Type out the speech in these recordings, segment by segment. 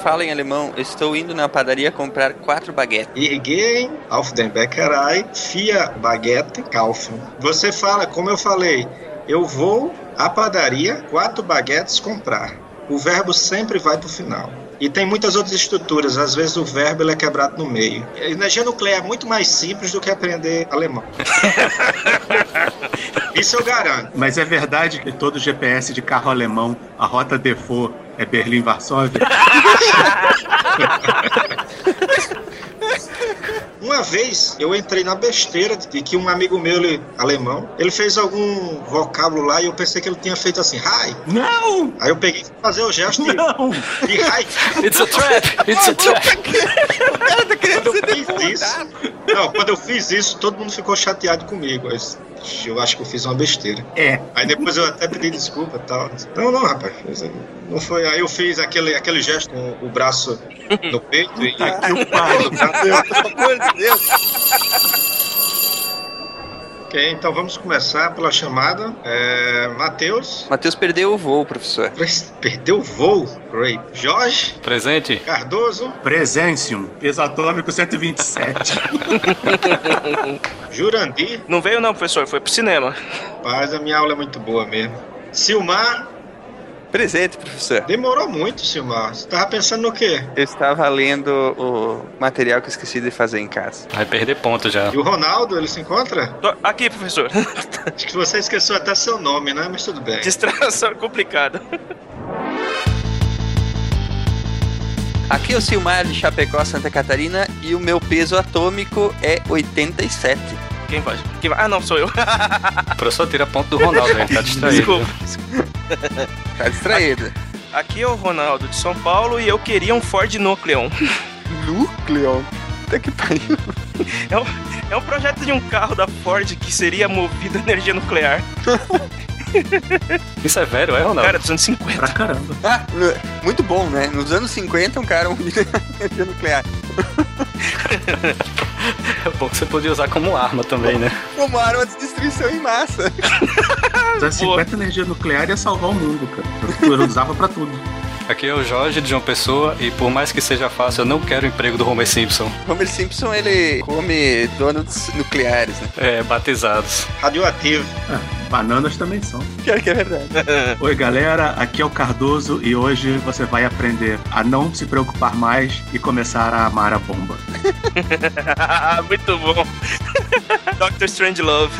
fala em alemão, estou indo na padaria comprar quatro baguetes. Ich auf den Bäckerei vier Baguette kaufen. Você fala, como eu falei, eu vou à padaria quatro baguetes comprar. O verbo sempre vai para o final. E tem muitas outras estruturas, às vezes o verbo ele é quebrado no meio. A energia nuclear é muito mais simples do que aprender alemão. Isso eu garanto. Mas é verdade que todo GPS de carro alemão, a rota default é Berlim-Varsóvia? Uma vez eu entrei na besteira de que um amigo meu, ele, alemão, ele fez algum vocábulo lá e eu pensei que ele tinha feito assim, hi. Não! Aí eu peguei pra fazer o gesto de, Não! de hi. It's a trap! It's a trap! O cara tá querendo ser isso, não, quando eu fiz isso, todo mundo ficou chateado comigo. Eu, disse, "Ixi, eu acho que eu fiz uma besteira. É. Aí depois eu até pedi desculpa e tal. Não, não, rapaz. Não foi. Aí eu fiz aquele, aquele gesto com o braço no peito e. Tá que o pariu. Pelo amor de Deus. Ok, então vamos começar pela chamada. É, Matheus. Matheus perdeu o voo, professor. Perdeu o voo. Great. Jorge. Presente? Cardoso. Presencium, peso atômico 127. Jurandir. Não veio não, professor, foi pro cinema. Paz, a minha aula é muito boa mesmo. Silmar. Presente, professor. Demorou muito, Silmar. Você tava pensando no quê? Eu estava lendo o material que eu esqueci de fazer em casa. Vai perder ponto já. E o Ronaldo, ele se encontra? Tô- Aqui, professor. Acho que você esqueceu até seu nome, né? Mas tudo bem. Distração complicada. Aqui é o Silmar de Chapecó, Santa Catarina, e o meu peso atômico é 87. Quem vai? Quem vai? Ah, não, sou eu. O professor tira ponto do Ronaldo, ele tá distraído. Desculpa. Tá distraído. Aqui é o Ronaldo de São Paulo e eu queria um Ford Nucleon. Núcleo? Até que pariu. É um, é um projeto de um carro da Ford que seria movido a energia nuclear. Isso é velho, é, Ronaldo? Cara, dos anos 50. pra caramba. Ah, muito bom, né? Nos anos 50, um cara um energia nuclear. É bom que você podia usar como arma também, né? Como arma de destruição em massa. Anos 50 energia nuclear ia salvar o mundo, cara. Eu usava pra tudo. Aqui é o Jorge de João Pessoa e por mais que seja fácil, eu não quero o emprego do Homer Simpson. Homer Simpson, ele come donuts nucleares, né? É, batizados. Radioativo. Ah, bananas também são. Pior que é verdade. Oi, galera. Aqui é o Cardoso e hoje você vai aprender a não se preocupar mais e começar a amar a bomba. Muito bom. Dr. Strangelove.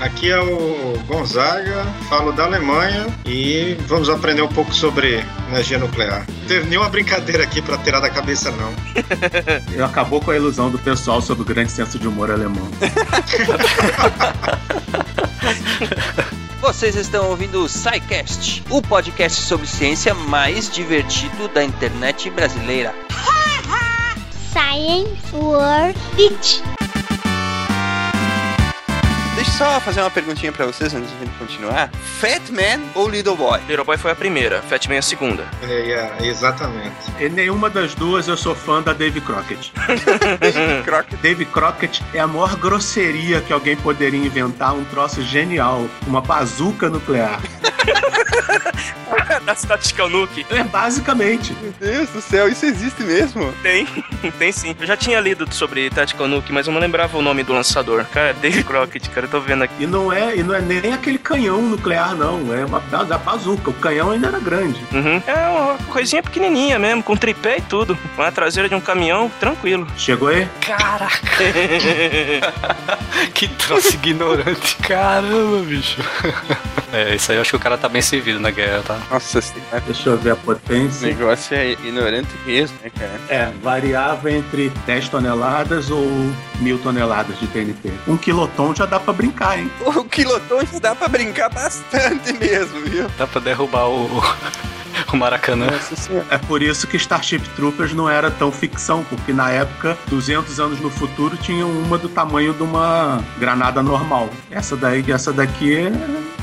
Aqui é o Gonzaga, falo da Alemanha e vamos aprender um pouco sobre energia nuclear. Não teve nenhuma brincadeira aqui pra tirar da cabeça, não. Eu acabou com a ilusão do pessoal sobre o grande senso de humor alemão. Vocês estão ouvindo o SciCast, o podcast sobre ciência mais divertido da internet brasileira. Science World Beach. Só fazer uma perguntinha pra vocês antes de a gente continuar. Fat Man ou Little Boy? Little Boy foi a primeira, Fat Man a segunda. É, é, exatamente. E nenhuma das duas eu sou fã da Dave Crockett. Crockett. Dave Crockett é a maior grosseria que alguém poderia inventar, um troço genial, uma bazuca nuclear. da Tactical Nuke. É basicamente. Meu Deus do céu, isso existe mesmo? Tem, tem sim. Eu já tinha lido sobre Tactical Nuke, mas eu não lembrava o nome do lançador. Cara, Dave Crockett, cara, eu tô vendo aqui. E não é, e não é nem aquele canhão nuclear, não. É uma da, da bazuca. O canhão ainda era grande. Uhum. É uma coisinha pequenininha mesmo, com tripé e tudo. Com a traseira de um caminhão, tranquilo. Chegou aí? Caraca! que troço ignorante. Caramba, bicho. É, isso aí eu acho que o cara tá bem servido na guerra, tá? Nossa senhora. Deixa eu ver a potência. negócio é ignorante mesmo, né, cara? É, variava entre 10 toneladas ou mil toneladas de TNT. Um quiloton já dá pra brincar, hein? O quiloton já dá pra brincar bastante mesmo, viu? Dá pra derrubar o, o Maracanã. É por isso que Starship Troopers não era tão ficção, porque na época, 200 anos no futuro, tinha uma do tamanho de uma granada normal. Essa daí, essa daqui é-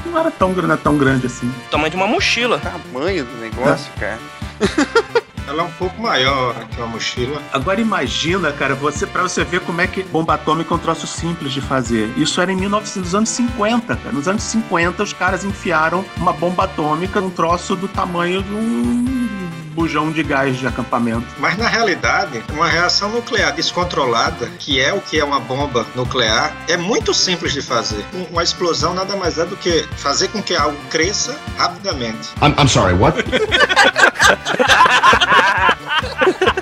não era tão, não é tão grande assim. Tamanho de uma mochila. Tamanho do negócio, cara. Ela é um pouco maior que uma mochila. Agora imagina, cara, você para você ver como é que bomba atômica é um troço simples de fazer. Isso era em 1900, nos anos 50, cara. Nos anos 50 os caras enfiaram uma bomba atômica num troço do tamanho de um bujão de gás de acampamento. Mas na realidade, uma reação nuclear descontrolada, que é o que é uma bomba nuclear, é muito simples de fazer. Um- Uma explosão nada mais é do que fazer com que algo cresça rapidamente. I'm, I'm sorry, what?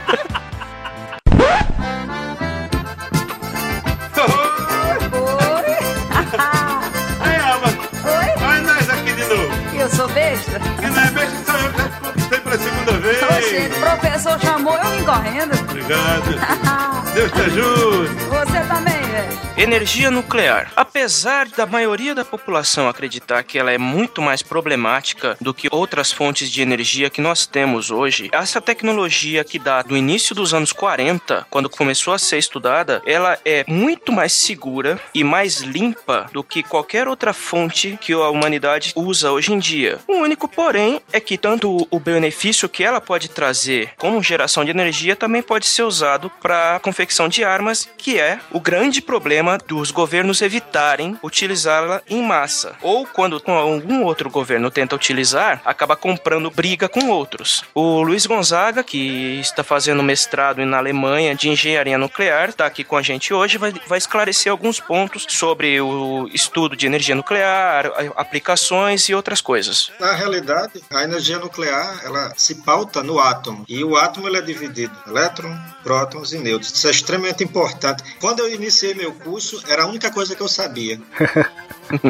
professor chamou eu vim correndo. Obrigado. Deus te ajude. Você também, velho. Energia nuclear. Apesar da maioria da população acreditar que ela é muito mais problemática do que outras fontes de energia que nós temos hoje, essa tecnologia que dá do início dos anos 40, quando começou a ser estudada, ela é muito mais segura e mais limpa do que qualquer outra fonte que a humanidade usa hoje em dia. O único, porém, é que tanto o benefício que ela pode trazer como geração de energia também pode ser usado para de armas, que é o grande problema dos governos evitarem utilizá-la em massa. Ou quando algum outro governo tenta utilizar, acaba comprando briga com outros. O Luiz Gonzaga, que está fazendo mestrado na Alemanha de engenharia nuclear, está aqui com a gente hoje, vai, vai esclarecer alguns pontos sobre o estudo de energia nuclear, aplicações e outras coisas. Na realidade, a energia nuclear ela se pauta no átomo e o átomo ele é dividido em elétrons, prótons e nêutrons. Extremamente importante. Quando eu iniciei meu curso, era a única coisa que eu sabia.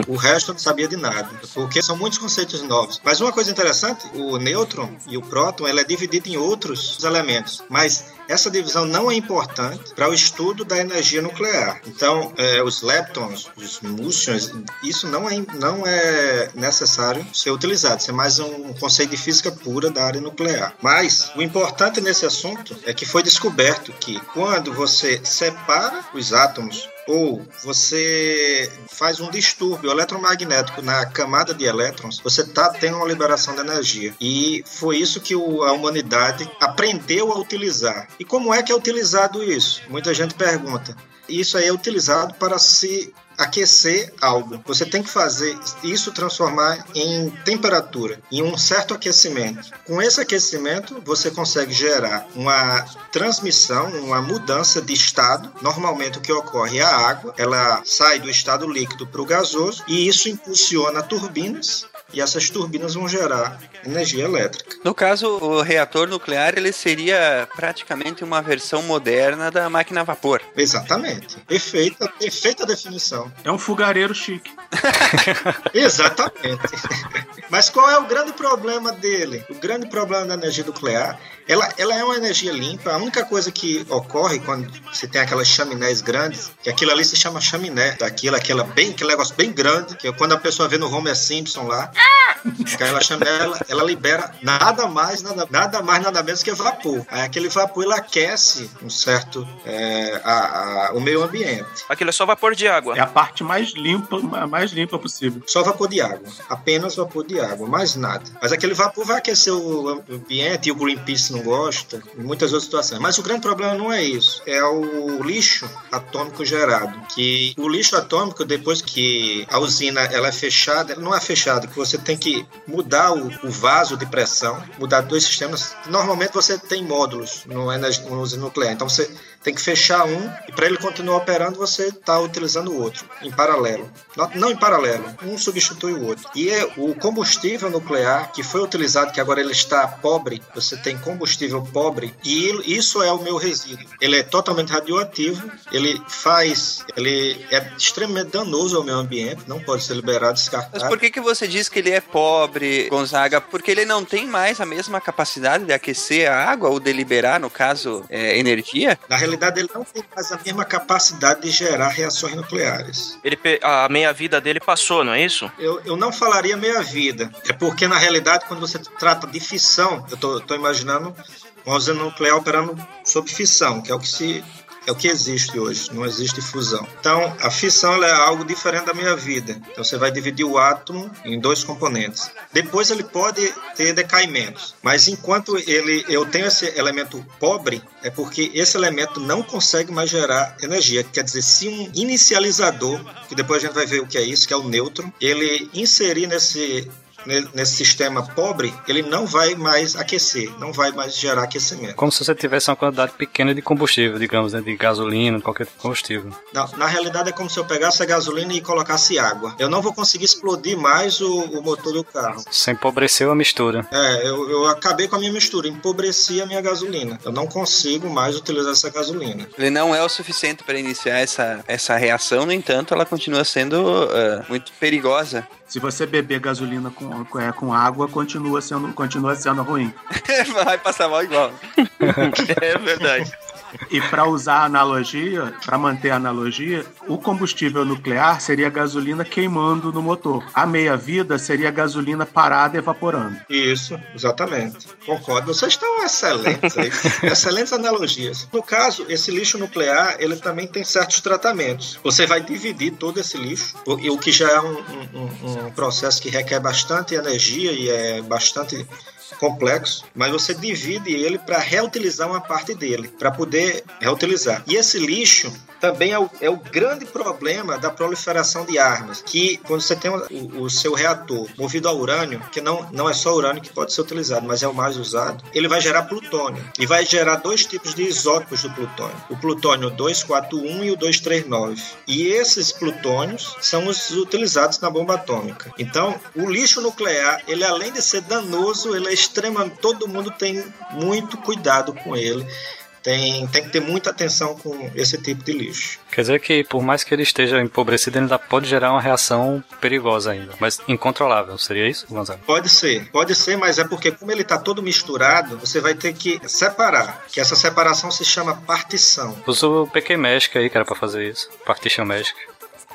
O resto eu não sabia de nada, porque são muitos conceitos novos. Mas uma coisa interessante, o nêutron e o próton, ele é dividido em outros elementos, mas essa divisão não é importante para o estudo da energia nuclear. Então, eh, os leptons, os muons, isso não é, não é necessário ser utilizado. Isso é mais um conceito de física pura da área nuclear. Mas o importante nesse assunto é que foi descoberto que quando você separa os átomos ou você faz um distúrbio eletromagnético na camada de elétrons, você está tendo uma liberação de energia. E foi isso que o- a humanidade aprendeu a utilizar. E como é que é utilizado isso? Muita gente pergunta. Isso aí é utilizado para se aquecer algo. Você tem que fazer isso transformar em temperatura, em um certo aquecimento. Com esse aquecimento, você consegue gerar uma transmissão, uma mudança de estado. Normalmente o que ocorre é a água, ela sai do estado líquido para o gasoso e isso impulsiona turbinas e essas turbinas vão gerar energia elétrica. No caso, o reator nuclear ele seria praticamente uma versão moderna da máquina a vapor. Exatamente. Perfeita, perfeita definição. É um fogareiro chique. Exatamente. Mas qual é o grande problema dele? O grande problema da energia nuclear, ela, ela é uma energia limpa. A única coisa que ocorre quando você tem aquelas chaminés grandes, que aquilo ali se chama chaminé, daquilo, aquela bem, aquele negócio bem grande, que é quando a pessoa vê no Homer Simpson lá, aquela chaminé, ela, ela libera nada mais, nada, nada mais, nada menos que vapor. Aí aquele vapor ele aquece um certo é, a- a- o meio ambiente. Aquilo é só vapor de água. É a parte mais limpa, a mais limpa possível. Só vapor de água. Apenas vapor de água, mais nada. Mas aquele vapor vai aquecer o ambiente e o Greenpeace não gosta, e muitas outras situações. Mas o grande problema não é isso. É o lixo atômico gerado. Que o lixo atômico, depois que a usina ela é fechada, ela não é fechada, que você tem que mudar o, o vaso de pressão, mudar dois sistemas. Normalmente você tem módulos no, energi- no usina nuclear. Então você tem que fechar um e para ele continuar operando você está utilizando o outro em paralelo. Não, em paralelo, um substitui o outro. E é o combustível nuclear que foi utilizado, que agora ele está pobre, você tem combustível pobre, e isso é o meu resíduo. Ele é totalmente radioativo, ele faz, ele é extremamente danoso ao meio ambiente, não pode ser liberado, Mas descartado. por que, que você diz que ele é pobre, Gonzaga? Porque ele não tem mais a mesma capacidade de aquecer a água ou de liberar, no caso, é, energia? Na realidade, ele não tem mais a mesma capacidade de gerar reações nucleares. Ele, a meia-vida dele passou, não é isso? Eu, eu não falaria meia-vida. É porque, na realidade, quando você trata de fissão, eu tô imaginando uma usina nuclear operando sob fissão, que é o que se. É o que existe hoje, não existe fusão. Então, a fissão é algo diferente da minha vida. Então, você vai dividir o átomo em dois componentes. Depois, ele pode ter decaimentos, mas enquanto ele, eu tenho esse elemento pobre, é porque esse elemento não consegue mais gerar energia. Quer dizer, se um inicializador, que depois a gente vai ver o que é isso, que é o nêutron, ele inserir nesse ne- nesse sistema pobre, ele não vai mais aquecer, não vai mais gerar aquecimento. Como se você tivesse uma quantidade pequena de combustível, digamos, né? De gasolina, qualquer combustível. Na, na realidade, é como se eu pegasse a gasolina e colocasse água. Eu não vou conseguir explodir mais o, o motor do carro. Você empobreceu a mistura. É, eu, eu acabei com a minha mistura, empobreci a minha gasolina. Eu não consigo mais utilizar essa gasolina. Ele não é o suficiente para iniciar essa, essa reação, no entanto, ela continua sendo ah, muito perigosa. Se você beber gasolina com, com, é, com água, continua sendo, continua sendo ruim. Vai passar mal igual. É verdade. E para usar a analogia, para manter a analogia, o combustível nuclear seria a gasolina queimando no motor. A meia-vida seria a gasolina parada evaporando. Isso, exatamente. Concordo. Vocês estão excelentes aí. excelentes analogias. No caso, esse lixo nuclear, ele também tem certos tratamentos. Você vai dividir todo esse lixo, o o que já é um, um- um processo que requer bastante energia e é bastante complexo, mas você divide ele para reutilizar uma parte dele, para poder reutilizar. E esse lixo também é o, é o grande problema da proliferação de armas, que quando você tem o, o seu reator movido a urânio, que não, não é só urânio que pode ser utilizado, mas é o mais usado, ele vai gerar plutônio. E vai gerar dois tipos de isótopos do plutônio. O plutônio 241 e o 239. E esses plutônios são os utilizados na bomba atômica. Então, o lixo nuclear, ele além de ser danoso, ele é extremamente... Todo mundo tem muito cuidado com ele. Tem, tem que ter muita atenção com esse tipo de lixo. Quer dizer que, por mais que ele esteja empobrecido, ele ainda pode gerar uma reação perigosa ainda, mas incontrolável. Seria isso, Gonzalo? Pode ser, pode ser, mas é porque como ele está todo misturado, você vai ter que separar. Que essa separação se chama partição. Usa o PQ Magic aí, cara, pra fazer isso. Partition Magic.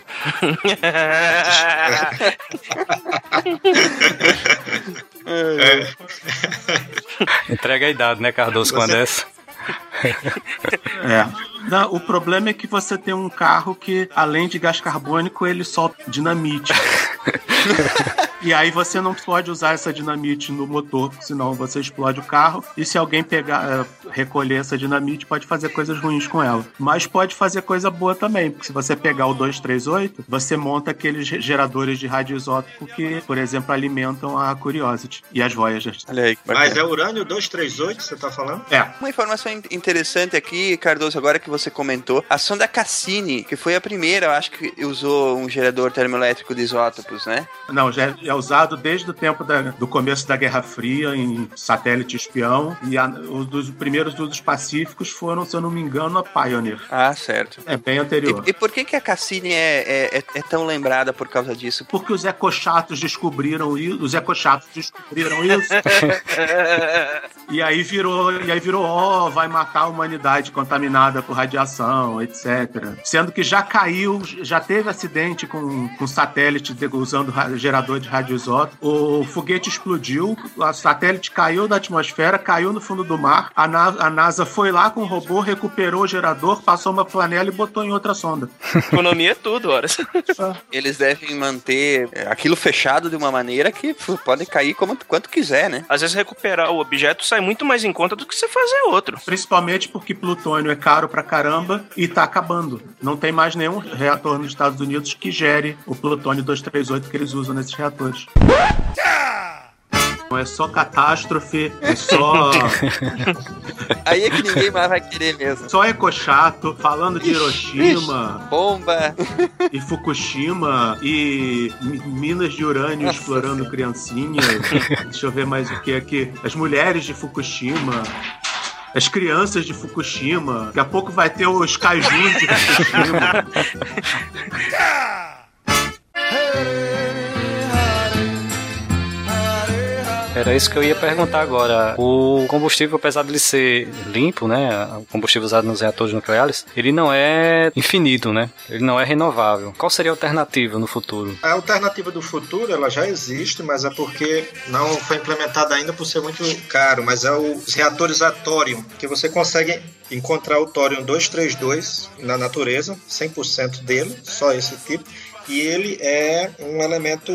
Entrega a idade, né, Cardoso, com a Você- dessa? É. Não, o problema é que você tem um carro que, além de gás carbônico, ele solta dinamite. e aí você não pode usar essa dinamite no motor, senão você explode o carro. E se alguém pegar, é, recolher essa dinamite, pode fazer coisas ruins com ela. Mas pode fazer coisa boa também, porque se você pegar o 238, você monta aqueles ge- geradores de radioisótopo que, por exemplo, alimentam a Curiosity e as Voyagers. Olha aí. que Mas é urânio 238, você está falando? É, Uma informação in- interessante aqui, Cardoso, agora que você comentou, a sonda Cassini, que foi a primeira, eu acho que usou um gerador termoelétrico de isótopos, né? Não, já é usado desde o tempo da- do começo da Guerra Fria em satélite espião. E a- os dos primeiros usos pacíficos foram, se eu não me engano, a Pioneer. Ah, certo. É bem anterior. E, e por que, que a Cassini é, é, é- é tão lembrada por causa disso? Porque os ecochatos descobriram isso, os ecochatos descobriram isso, e aí virou, e aí virou, ó, vai matar a humanidade contaminada por radiação, etc. Sendo que já caiu, já teve acidente com, com satélite usando ra- gerador de radioisótopo. O foguete explodiu, o satélite caiu da atmosfera, caiu no fundo do mar. A, Na- a NASA foi lá com o robô, recuperou o gerador, passou uma flanela e botou em outra sonda. Economia é tudo, horas. Eles devem manter é, aquilo fechado de uma maneira que pode cair como, quanto quiser, né? Às vezes recuperar o objeto sai muito mais em conta do que você fazer outro. Principalmente porque plutônio é caro pra caramba e tá acabando. Não tem mais nenhum reator nos Estados Unidos que gere o plutônio 238 que eles usam nesses reatores. Não é só catástrofe, é só, Aí é que ninguém mais vai querer mesmo. só ecochato, falando de Hiroshima Bomba. e Fukushima e mi- minas de urânio explorando criancinhas. Deixa eu ver mais o que aqui. As mulheres de Fukushima. As crianças de Fukushima. Daqui a pouco vai ter os kaijus de Fukushima. Era isso que eu ia perguntar agora. O combustível, apesar de ele ser limpo, né? O combustível usado nos reatores nucleares, ele não é infinito, né? Ele não é renovável. Qual seria a alternativa no futuro? A alternativa do futuro, ela já existe, mas é porque não foi implementada ainda por ser muito caro, mas é os reatores a tório, que você consegue encontrar o tório 232 na natureza, 100% dele, só esse tipo, e ele é um elemento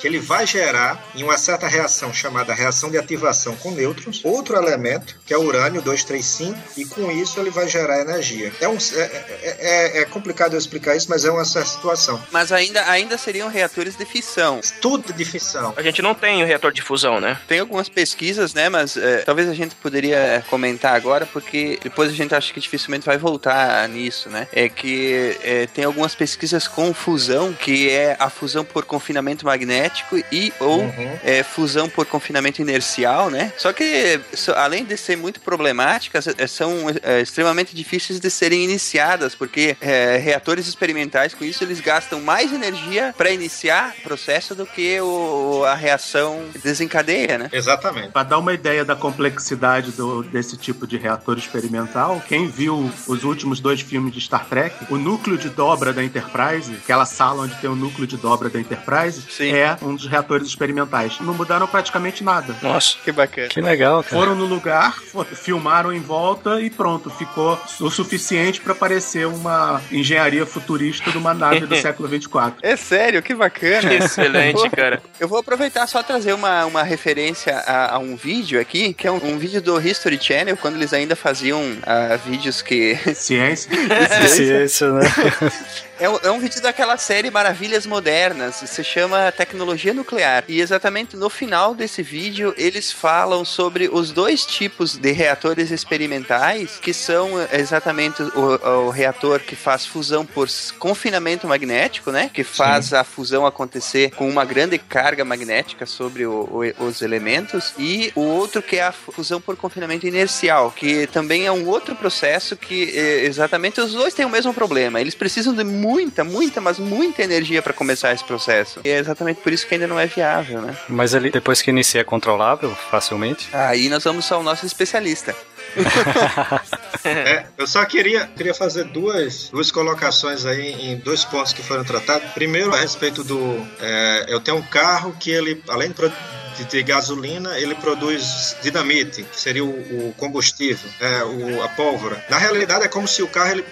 que ele vai gerar em uma certa reação chamada reação de ativação com nêutrons, outro elemento que é o urânio 235 e com isso ele vai gerar energia. É, um, é, é- é- é complicado eu explicar isso, mas é uma certa situação. Mas ainda, ainda seriam reatores de fissão. Tudo de fissão. A gente não tem o reator de fusão, né? Tem algumas pesquisas, né? Mas é, talvez a gente poderia comentar agora, porque depois a gente acha que dificilmente vai voltar nisso, né? É que é, tem algumas pesquisas com fusão, que é a fusão por confinamento magnético e ou Uhum. é, fusão por confinamento inercial, né? Só que, so- além de ser muito problemáticas, é, são é, extremamente difíceis de serem iniciadas, porque é, reatores experimentais, com isso, eles gastam mais energia para iniciar o processo do que o, a reação desencadeia, né? Exatamente. Para dar uma ideia da complexidade do- desse tipo de reator experimental, quem viu os últimos dois filmes de Star Trek, o núcleo de dobra da Enterprise, aquela sala onde tem o núcleo de dobra da Enterprise, Sim. é um dos reatores experimentais. Não mudaram praticamente nada. Nossa. Que bacana. Que legal, cara. Foram no lugar, filmaram em volta e pronto, ficou o suficiente para parecer uma engenharia futurista de uma nave do século 24. É sério, que bacana. Excelente, cara. Eu vou aproveitar só trazer uma, uma referência a, a um vídeo aqui, que é um, um vídeo do History Channel, quando eles ainda faziam ah, vídeos que. Ciência. Ciência, né? É um, é um vídeo daquela série Maravilhas Modernas, se chama Tecnologia Nuclear. E exatamente no final desse vídeo, eles falam sobre os dois tipos de reatores experimentais, que são exatamente o, o reator que faz fusão por confinamento magnético, né? Que faz a fusão acontecer com uma grande carga magnética sobre o- o- os elementos. E o outro que é a fusão por confinamento inercial, que também é um outro processo que eh, exatamente os dois têm o mesmo problema. Eles precisam de muita, muita, mas muita energia para começar esse processo. E é exatamente por isso que ainda não é viável, né? Mas ele, depois que inicia, é controlável facilmente? Aí nós vamos ao nosso especialista. É, eu só queria, queria fazer duas, duas colocações aí em dois pontos que foram tratados. Primeiro, a respeito do. é, eu tenho um carro que ele, além de, de ter gasolina, ele produz dinamite, que seria o, o combustível, é, o, a pólvora. Na realidade, é como se o carro ele,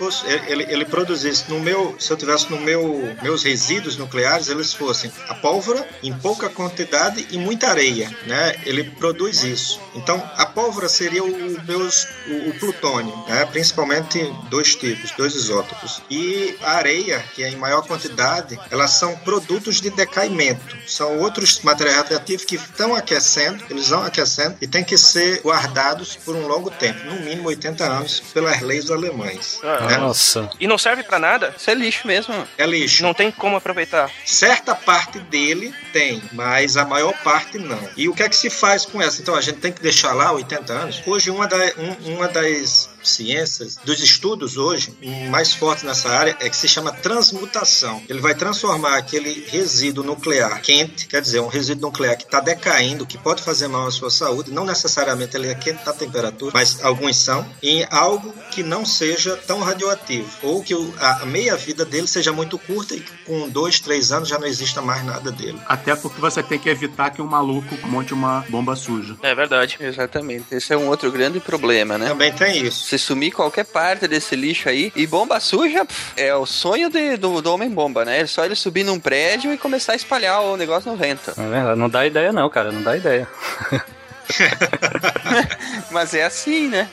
ele, ele produzisse no meu. Se eu tivesse no meu meus resíduos nucleares, eles fossem a pólvora em pouca quantidade e muita areia, né? Ele produz isso. Então, a pólvora seria o meus o, o plutônio, né? Principalmente dois tipos, dois isótopos. E a areia, que é em maior quantidade, elas são produtos de decaimento. São outros materiais radioativos que estão aquecendo, eles vão aquecendo e têm que ser guardados por um longo tempo, no mínimo 80 anos, pelas leis alemães. Ah, né? Nossa. E não serve pra nada? Isso é lixo mesmo. É lixo. Não tem como aproveitar. Certa parte dele tem, mas a maior parte não. E o que é que se faz com essa? Então a gente tem que deixar lá 80 anos. Hoje, uma, da, um- uma das ciências, dos estudos hoje, mais fortes nessa área, é que se chama transmutação. Ele vai transformar aquele resíduo nuclear quente, quer dizer, um resíduo nuclear que está decaindo, que pode fazer mal à sua saúde, não necessariamente ele é quente na temperatura, mas alguns são, em algo que não seja tão radioativo, ou que a meia-vida dele seja muito curta e que com dois, três anos já não exista mais nada dele. Até porque você tem que evitar que um maluco monte uma bomba suja. É verdade. Exatamente. Esse é um outro grande problema, né? Também tem isso. Se sumir qualquer parte desse lixo aí, e bomba suja pff, é o sonho de- do, do homem-bomba, né? É só ele subir num prédio e começar a espalhar o negócio no vento. É verdade. Não dá ideia, não, cara. Não dá ideia. Mas é assim, né?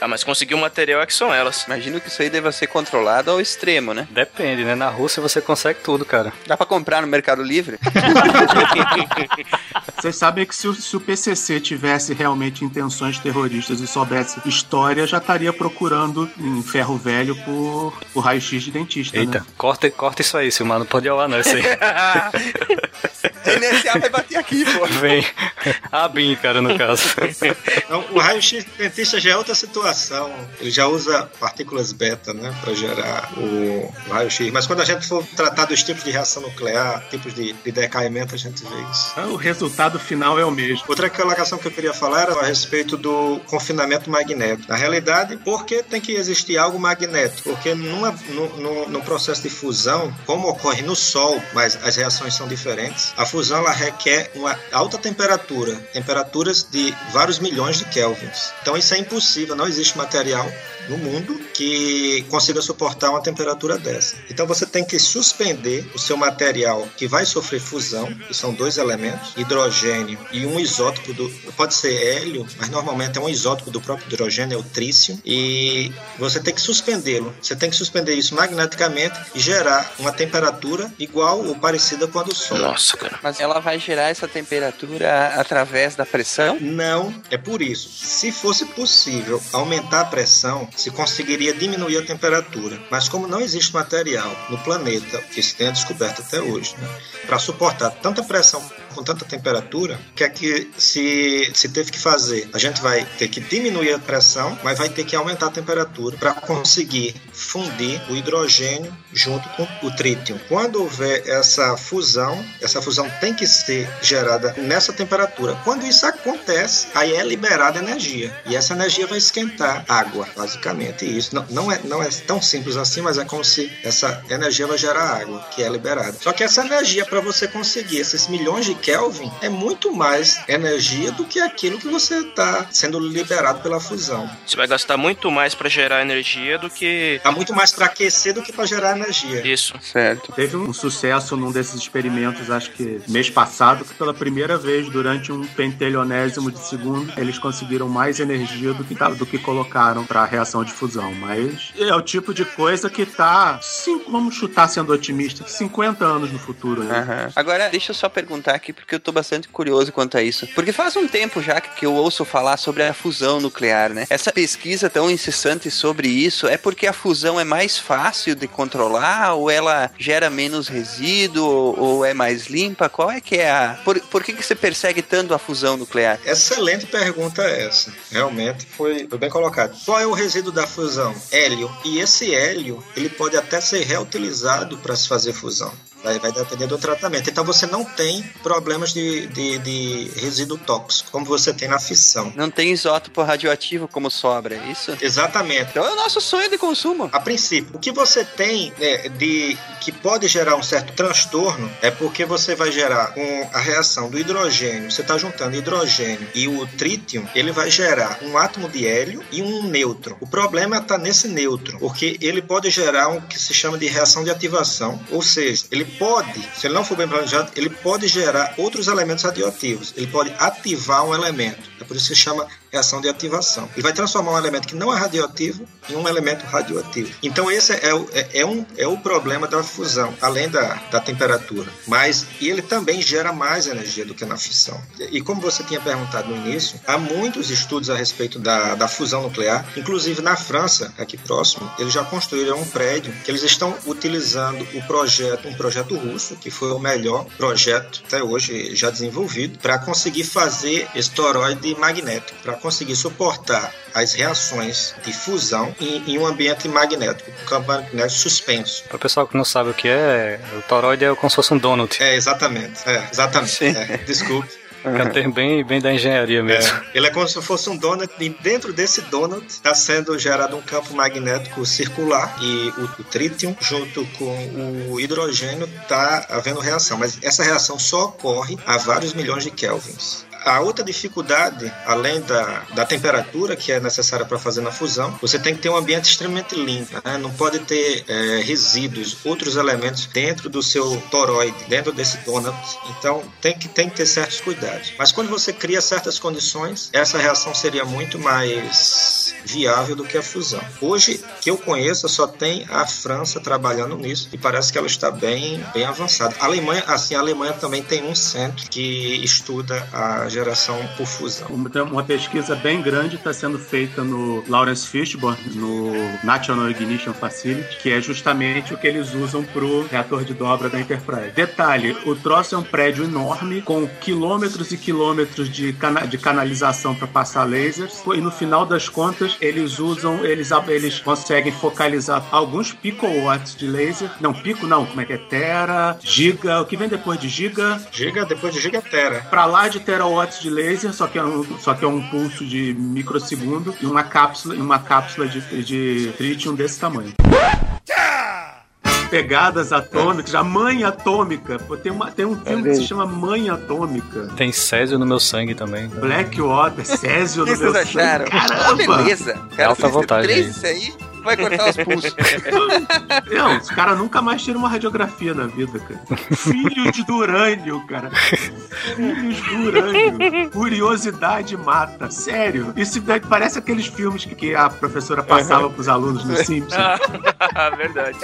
Ah, mas conseguir o material é que são elas. Imagino que isso aí deva ser controlado ao extremo, né? Depende, né? Na Rússia você consegue tudo, cara. Dá pra comprar no Mercado Livre? Vocês sabem que se o, se o PCC tivesse realmente intenções terroristas e soubesse história, já estaria procurando em ferro velho por, por raio-x de dentista, Eita, né? corta, corta isso aí, Silmar. Não pode lá, não. Isso aí. NSA vai bater aqui, pô. Vem. A BIM, no caso. Então, o raio-x dentista já é outra situação. Ele já usa partículas beta, né, para gerar o, o raio-x. Mas quando a gente for tratar dos tipos de reação nuclear, tipos de, de decaimento, a gente vê isso. Então, o resultado final é o mesmo. Outra colocação que eu queria falar era a respeito do confinamento magnético. Na realidade, por que tem que existir algo magnético? Porque numa, no, no, no processo de fusão, como ocorre no Sol, mas as reações são diferentes, a fusão ela requer uma alta temperatura, temperaturas de vários milhões de kelvins. Então isso é impossível, não existe material no mundo que consiga suportar uma temperatura dessa. Então você tem que suspender o seu material que vai sofrer fusão, que são dois elementos, hidrogênio e um isótopo do pode ser hélio, mas normalmente é um isótopo do próprio hidrogênio, é o trício, e você tem que suspendê-lo. Você tem que suspender isso magneticamente e gerar uma temperatura igual ou parecida com a do Sol. Nossa, cara. Mas ela vai gerar essa temperatura através da pressão? Não, é por isso. Se fosse possível aumentar a pressão, se conseguiria diminuir a temperatura. Mas como não existe material no planeta que se tenha descoberto até hoje, né, para suportar tanta pressão com tanta temperatura, o que é que se, se teve que fazer? A gente vai ter que diminuir a pressão, mas vai ter que aumentar a temperatura para conseguir fundir o hidrogênio junto com o trítio. Quando houver essa fusão, essa fusão tem que ser gerada nessa temperatura. Quando isso acontece, aí é liberada energia. E essa energia vai esquentar água, basicamente. E isso não, não, é, não é tão simples assim, mas é como se essa energia vai gerar água, que é liberada. Só que essa energia, para você conseguir esses milhões de Kelvin, é muito mais energia do que aquilo que você está sendo liberado pela fusão. Você vai gastar muito mais para gerar energia do que Há muito mais para aquecer do que para gerar energia. isso. Certo. Teve um sucesso num desses experimentos, acho que mês passado, que pela primeira vez, durante um pentelionésimo de segundo, eles conseguiram mais energia do que, tá- do que colocaram para a reação de fusão. Mas é o tipo de coisa que tá, cinco, vamos chutar sendo otimista, 50 anos no futuro. Né? Aham. Agora, deixa eu só perguntar aqui, porque eu tô bastante curioso quanto a isso. Porque faz um tempo já que eu ouço falar sobre a fusão nuclear, né? Essa pesquisa tão incessante sobre isso é porque a fusão é mais fácil de controlar ou ela gera menos resíduo ou, ou é mais limpa? Qual é que é a... Por, por que, que você persegue tanto a fusão nuclear? Excelente pergunta essa. Realmente foi, foi bem colocado. Qual é o resíduo da fusão? Hélio. E esse hélio, ele pode até ser reutilizado para se fazer fusão. Vai, vai depender do tratamento. Então você não tem problemas de, de, de resíduo tóxico, como você tem na fissão. Não tem isótopo radioativo como sobra, é isso? Exatamente. Então é o nosso sonho de consumo. A princípio, o que você tem né, de que pode gerar um certo transtorno é porque você vai gerar com a reação do hidrogênio. Você está juntando hidrogênio e o trítio, ele vai gerar um átomo de hélio e um nêutron. O problema está nesse nêutron, porque ele pode gerar um que se chama de reação de ativação, ou seja, ele pode, se ele não for bem planejado, ele pode gerar outros elementos radioativos. Ele pode ativar um elemento. É por isso que se chama reação de ativação. Ele vai transformar um elemento que não é radioativo em um elemento radioativo. Então esse é o, é, é um, é o problema da fusão, além da, da temperatura. Mas e ele também gera mais energia do que na fissão. E como você tinha perguntado no início, há muitos estudos a respeito da, da fusão nuclear. Inclusive na França, aqui próximo, eles já construíram um prédio que eles estão utilizando o projeto, um projeto russo, que foi o melhor projeto até hoje já desenvolvido, para conseguir fazer esse toroide magnético, para conseguir suportar as reações de fusão em, em um ambiente magnético, um campo magnético suspenso. Para o pessoal que não sabe o que é, o toroide é como se fosse um donut. É, exatamente. É, exatamente. É, desculpe. É um termo bem, bem da engenharia mesmo. É, ele é como se fosse um donut e dentro desse donut está sendo gerado um campo magnético circular e o, o trítio junto com o hidrogênio está havendo reação, mas essa reação só ocorre a vários milhões de kelvins. A outra dificuldade, além da, da temperatura que é necessária para fazer na fusão, você tem que ter um ambiente extremamente limpo. né? Não pode ter é, resíduos, outros elementos dentro do seu toroide, dentro desse donut. Então tem que, tem que ter certos cuidados. Mas quando você cria certas condições, essa reação seria muito mais viável do que a fusão. Hoje, que eu conheço, só tem a França trabalhando nisso e parece que ela está bem, bem avançada. A Alemanha, assim, a Alemanha também tem um centro que estuda a geração por fusão. Uma, pesquisa bem grande está sendo feita no Lawrence Fishburne, no National Ignition Facility, que é justamente o que eles usam para o reator de dobra da Enterprise. Detalhe, o troço é um prédio enorme, com quilômetros e quilômetros de, cana de canalização para passar lasers, e no final das contas, eles usam, eles, eles conseguem focalizar alguns picowatts de laser. Não, pico não, como é que é? Tera, giga, o que vem depois de giga? Giga, depois de gigatera. Para lá de terawatts de laser, só que é um, só que é um pulso de microsegundo e uma cápsula, e uma cápsula de, de tritium desse tamanho. pegadas atômicas, a mãe atômica. Pô, tem, uma, tem um filme que se chama Mãe Atômica. Tem Césio no meu sangue também. Blackwater, Césio O que no meu vocês sangue. acharam? Caramba! Beleza. Cara, Alta vontade três aí. isso aí, vai cortar os pulsos. Não, os caras nunca mais tiram uma radiografia na vida, cara. Filhos do urânio, cara. Filhos do urânio. Curiosidade mata. Sério. Isso daí parece aqueles filmes que, que a professora passava pros alunos no Simpsons. Verdade.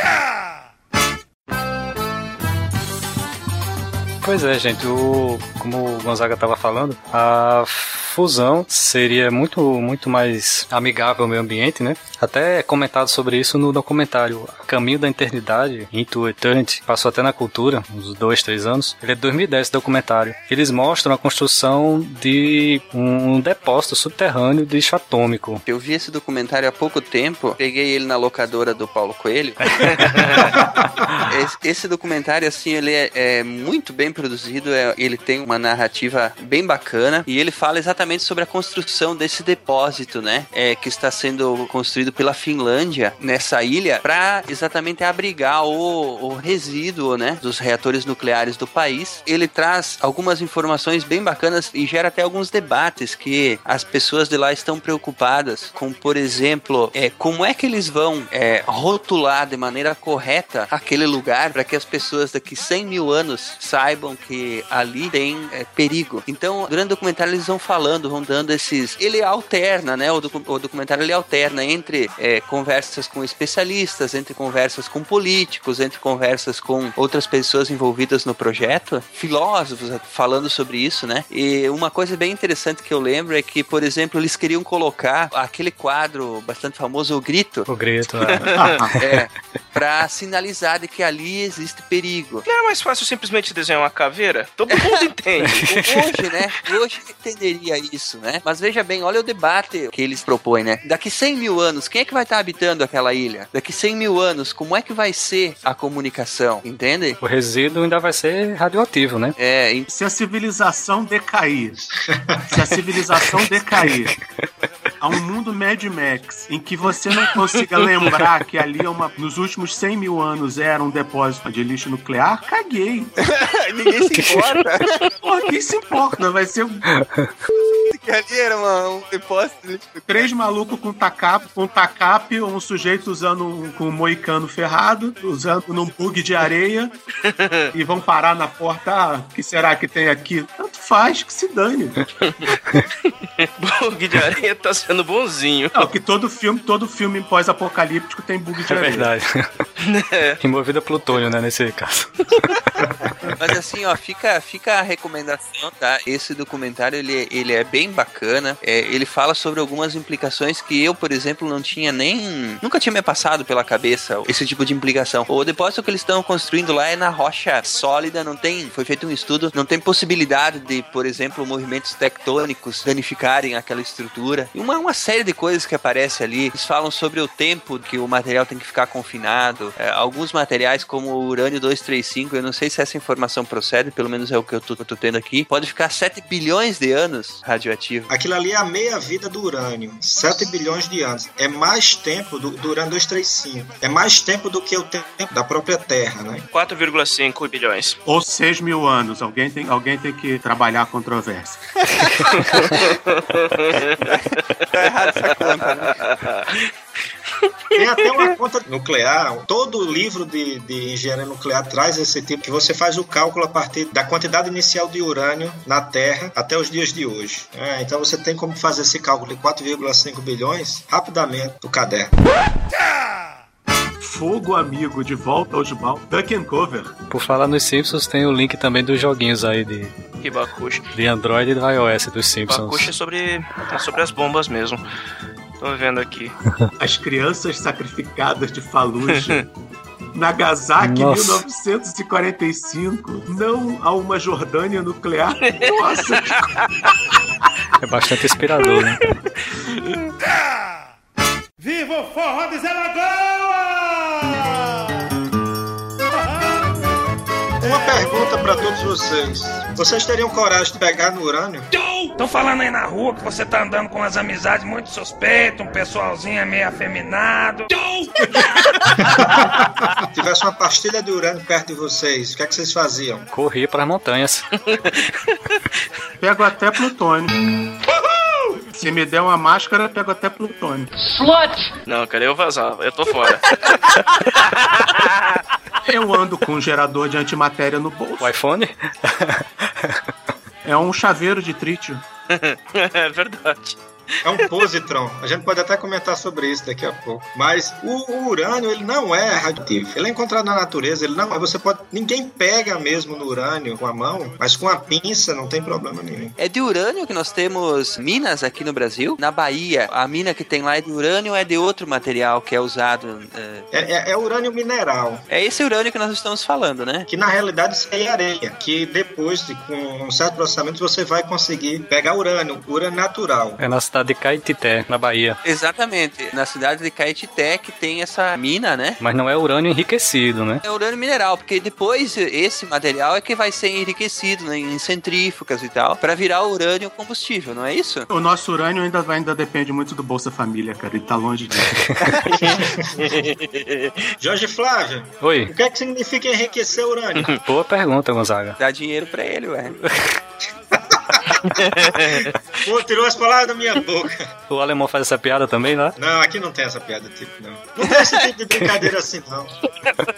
Pois é, gente, o, como o Gonzaga estava falando, a fusão seria muito, muito mais amigável ao meio ambiente, né? Até é comentado sobre isso no documentário Caminho da Eternidade, Into Eternity, passou até na cultura, uns dois, três anos. Ele é de 2010, esse documentário. Eles mostram a construção de um depósito subterrâneo de lixo atômico. Eu vi esse documentário há pouco tempo, peguei ele na locadora do Paulo Coelho. esse, esse documentário, assim, ele é, é muito bem produzido, é- ele tem uma narrativa bem bacana e ele fala exatamente sobre a construção desse depósito, né? É, que está sendo construído pela Finlândia nessa ilha para exatamente abrigar o, o resíduo, né? Dos reatores nucleares do país. Ele traz algumas informações bem bacanas e gera até alguns debates que as pessoas de lá estão preocupadas com, por exemplo, é, como é que eles vão é, rotular de maneira correta aquele lugar para que as pessoas daqui 100 mil anos saibam que ali tem é, perigo. Então, durante o documentário eles vão falando, vão dando esses. Ele alterna, né? O, docu- o documentário ele alterna entre é, conversas com especialistas, entre conversas com políticos, entre conversas com outras pessoas envolvidas no projeto, filósofos falando sobre isso, né? E uma coisa bem interessante que eu lembro é que, por exemplo, eles queriam colocar aquele quadro bastante famoso, O Grito, O grito, né? é, para sinalizar de que ali existe perigo. Não era mais fácil simplesmente desenhar uma caveira? Todo mundo entende. Hoje, né? Hoje entenderia isso, né? Mas veja bem, olha o debate que eles propõem, né? Daqui 100 mil anos, quem é que vai estar habitando aquela ilha? Daqui 100 mil anos, como é que vai ser a comunicação? Entende? O resíduo ainda vai ser radioativo, né? É, em- Se a civilização decair, se a civilização decair a um mundo Mad Max em que você não consiga lembrar que ali é uma, nos últimos 100 mil anos era um depósito de lixo nuclear, caguei. ninguém se importa Porra, quem se importa? Vai ser um que ali era uma- um depósito de lixo. três malucos com tacape, com tacape, um sujeito usando um, com um moicano ferrado, usando num bug de areia, e vão parar na porta. Ah, o que será que tem aqui? Tanto faz, que se dane. Bug de areia tá sendo bonzinho. Não, que todo filme, todo filme pós-apocalíptico tem bug de É areia. verdade. Removida plutônio, né, nesse caso. Mas assim, ó, fica, fica a recomendação, tá? Esse documentário, ele, ele é bem bacana. É, ele fala sobre algumas implicações que eu, por exemplo, não tinha nem... Nunca tinha me passado pela cabeça esse tipo de implicação. O depósito que eles estão construindo lá é na rocha sólida, não tem... Foi feito um estudo, não tem possibilidade de, por exemplo, movimentos tectônicos danificarem aquela estrutura. E uma, uma série de coisas que aparece ali. Eles falam sobre o tempo que o material tem que ficar confinado. É, alguns materiais, como o urânio 235, eu não sei se essa informação procede, pelo menos é o que eu tô, eu tô tendo aqui, pode ficar 7 bilhões de anos radioativo. Aquilo ali é a meia-vida do urânio. 7 bilhões de anos. É mais tempo do, do urânio 235. É mais tempo do que o tempo da própria Terra, né? 4,5 bilhões. Ou 6 mil anos. Alguém tem, alguém tem que trabalhar a controvérsia. Tá errado essa conta, né? Tem até uma conta nuclear. Todo livro de, de engenharia nuclear traz esse tipo que você faz o cálculo a partir da quantidade inicial de urânio na Terra até os dias de hoje. É, então você tem como fazer esse cálculo de 4,5 bilhões rapidamente no caderno. Fogo amigo, de volta ao Jubal. Duck and Cover. Por falar nos Simpsons, tem o link também dos joguinhos aí de, Que bacuxa. de Android e do iOS dos Simpsons. Bacuxa é sobre, é sobre as bombas mesmo. Tô vendo aqui. As crianças sacrificadas de Fallujah. Nagasaki, Nossa. 1945. Não a uma Jordânia nuclear. Nossa, É bastante inspirador, né? Viva o forró de Zé Lagoa! Uma pergunta pra todos vocês. Vocês teriam coragem de pegar no urânio? Tô falando aí na rua que você tá andando com umas amizades muito suspeitas, um pessoalzinho meio afeminado. Se tivesse uma pastilha de urânio perto de vocês, o que é que vocês faziam? Corria para as montanhas. Pego até plutônio. Se me der uma máscara, pego até plutônio. Não, cara, eu vazava. Eu tô fora. Eu ando com um gerador de antimatéria no bolso. O iPhone? É um chaveiro de trítio. é verdade. É um positron. A gente pode até comentar sobre isso daqui a pouco. Mas o, o urânio, ele não é radioativo. Ele é encontrado na natureza, ele não é. Você pode. Ninguém pega mesmo no urânio com a mão, mas com a pinça não tem problema nenhum. É de urânio que nós temos minas aqui no Brasil. Na Bahia, a mina que tem lá é de urânio ou é de outro material que é usado? é, É, é- é urânio mineral. É esse urânio que nós estamos falando, né? Que na realidade é areia. Que depois, de, com um certo processamento, você vai conseguir pegar urânio, urânio natural. É na cidade de Caetité, na Bahia. Exatamente. Na cidade de Caetité que tem essa mina, né? Mas não é urânio enriquecido, né? É urânio mineral, porque depois esse material é que vai ser enriquecido né, em centrífugas e tal, para virar urânio combustível, não é isso? O nosso urânio ainda, vai, ainda depende muito do Bolsa Família, cara. Ele tá longe disso. Jorge Flávio, Oi. o que é que significa enriquecer urânio? Boa pergunta, Gonzaga. Dá dinheiro pra ele, ué. Pô, tirou as palavras da minha boca. O alemão faz essa piada também, né? Não, aqui não tem essa piada tipo, não. Não tem esse tipo de brincadeira assim, não.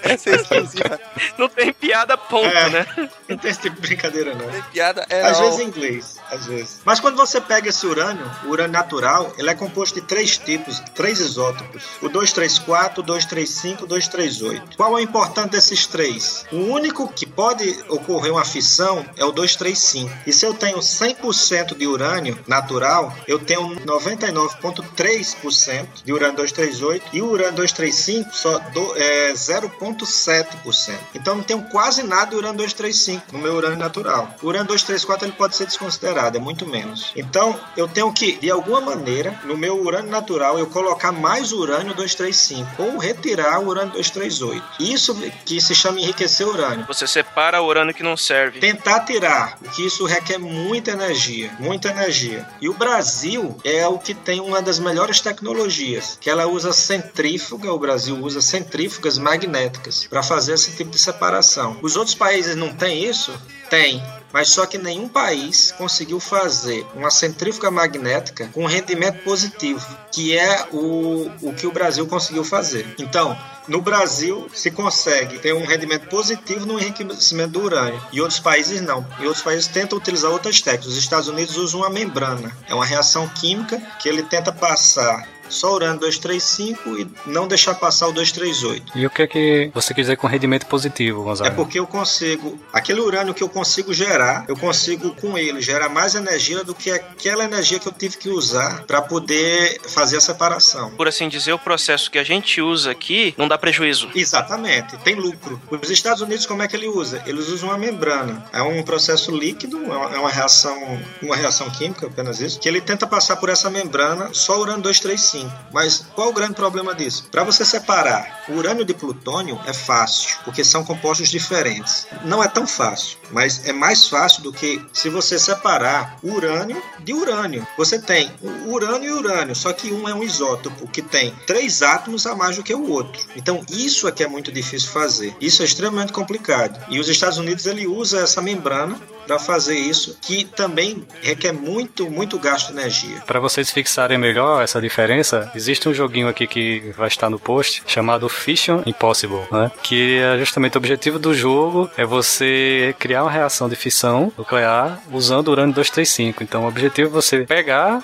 É. Não tem piada, ponto, É. né? Não tem esse tipo de brincadeira, não. Tem piada é Às não. vezes em inglês, às vezes. Mas quando você pega esse urânio, o urânio natural, ele é composto de três tipos, três isótopos. O 234, o 235 o 238. Qual é o importante desses três? O único que pode ocorrer uma fissão é o 235. E se eu tenho 100% de urânio natural, eu tenho 99,3% de urânio 238 e o urânio 235 só do, é 0,7%. Então não tenho quase nada de urânio 235 no meu urânio natural. O urânio 234 ele pode ser desconsiderado, é muito menos. Então eu tenho que, de alguma maneira, no meu urânio natural, eu colocar mais urânio 235 ou retirar o urânio 238. Isso que se chama enriquecer urânio. Você separa o urânio que não serve. Tentar tirar, o que isso requer muita energia, muita energia. E o Brasil é o que tem uma das melhores tecnologias, que ela usa centrífuga, o Brasil usa centrífugas magnéticas para fazer esse tipo de separação. Os outros países não têm isso? Tem. Mas só que nenhum país conseguiu fazer uma centrífuga magnética com rendimento positivo, que é o, o que o Brasil conseguiu fazer. Então, no Brasil, se consegue ter um rendimento positivo no enriquecimento do urânio. E outros países não. E outros países tentam utilizar outras técnicas. Os Estados Unidos usam uma membrana. É uma reação química que ele tenta passar só urânio 235 e não deixar passar o 238. E o que é que você quer dizer com rendimento positivo, É Gonzaga? porque eu consigo, aquele urânio que eu consigo gerar, eu consigo com ele gerar mais energia do que aquela energia que eu tive que usar para poder fazer a separação. Por assim dizer, o processo que a gente usa aqui não dá prejuízo. Exatamente, tem lucro. Os Estados Unidos, como é que ele usa? Eles usam uma membrana. É um processo líquido, é uma- é uma reação, uma reação química, apenas isso, que ele tenta passar por essa membrana só urânio 235. Mas qual o grande problema disso? Para você separar o urânio de plutônio é fácil, porque são compostos diferentes. Não é tão fácil, mas é mais fácil do que se você separar urânio de urânio. Você tem urânio e urânio, só que um é um isótopo que tem três átomos a mais do que o outro. Então isso é que é muito difícil fazer. Isso é extremamente complicado. E os Estados Unidos ele usa essa membrana para fazer isso, que também requer muito, muito gasto de energia. Para vocês fixarem melhor essa diferença, existe um joguinho aqui que vai estar no post chamado Fission Impossible, né? Que é justamente o objetivo do jogo é você criar uma reação de fissão nuclear usando urânio 235. Então o objetivo é você pegar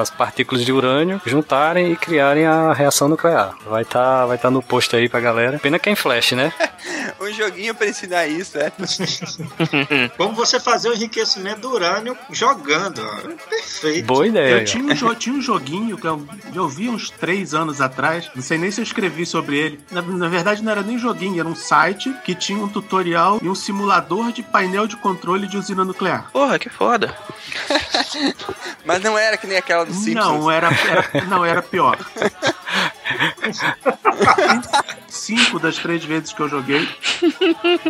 as partículas de urânio, juntarem e criarem a reação nuclear. Vai estar vai tá no post aí pra galera. Pena que é em flash, né? Um joguinho pra ensinar isso, é. Como você fazer o enriquecimento do urânio jogando. ó. Perfeito. Boa ideia. Eu tinha um, jo- tinha um joguinho que eu, eu vi uns três anos atrás, não sei nem se eu escrevi sobre ele. Na, na verdade, não era nem joguinho, era um site que tinha um tutorial e um simulador de painel de controle de usina nuclear. Porra, que foda. Mas não era que nem aquela do Simpsons. Não, era, era- não, era pior. cinco das três vezes que eu joguei.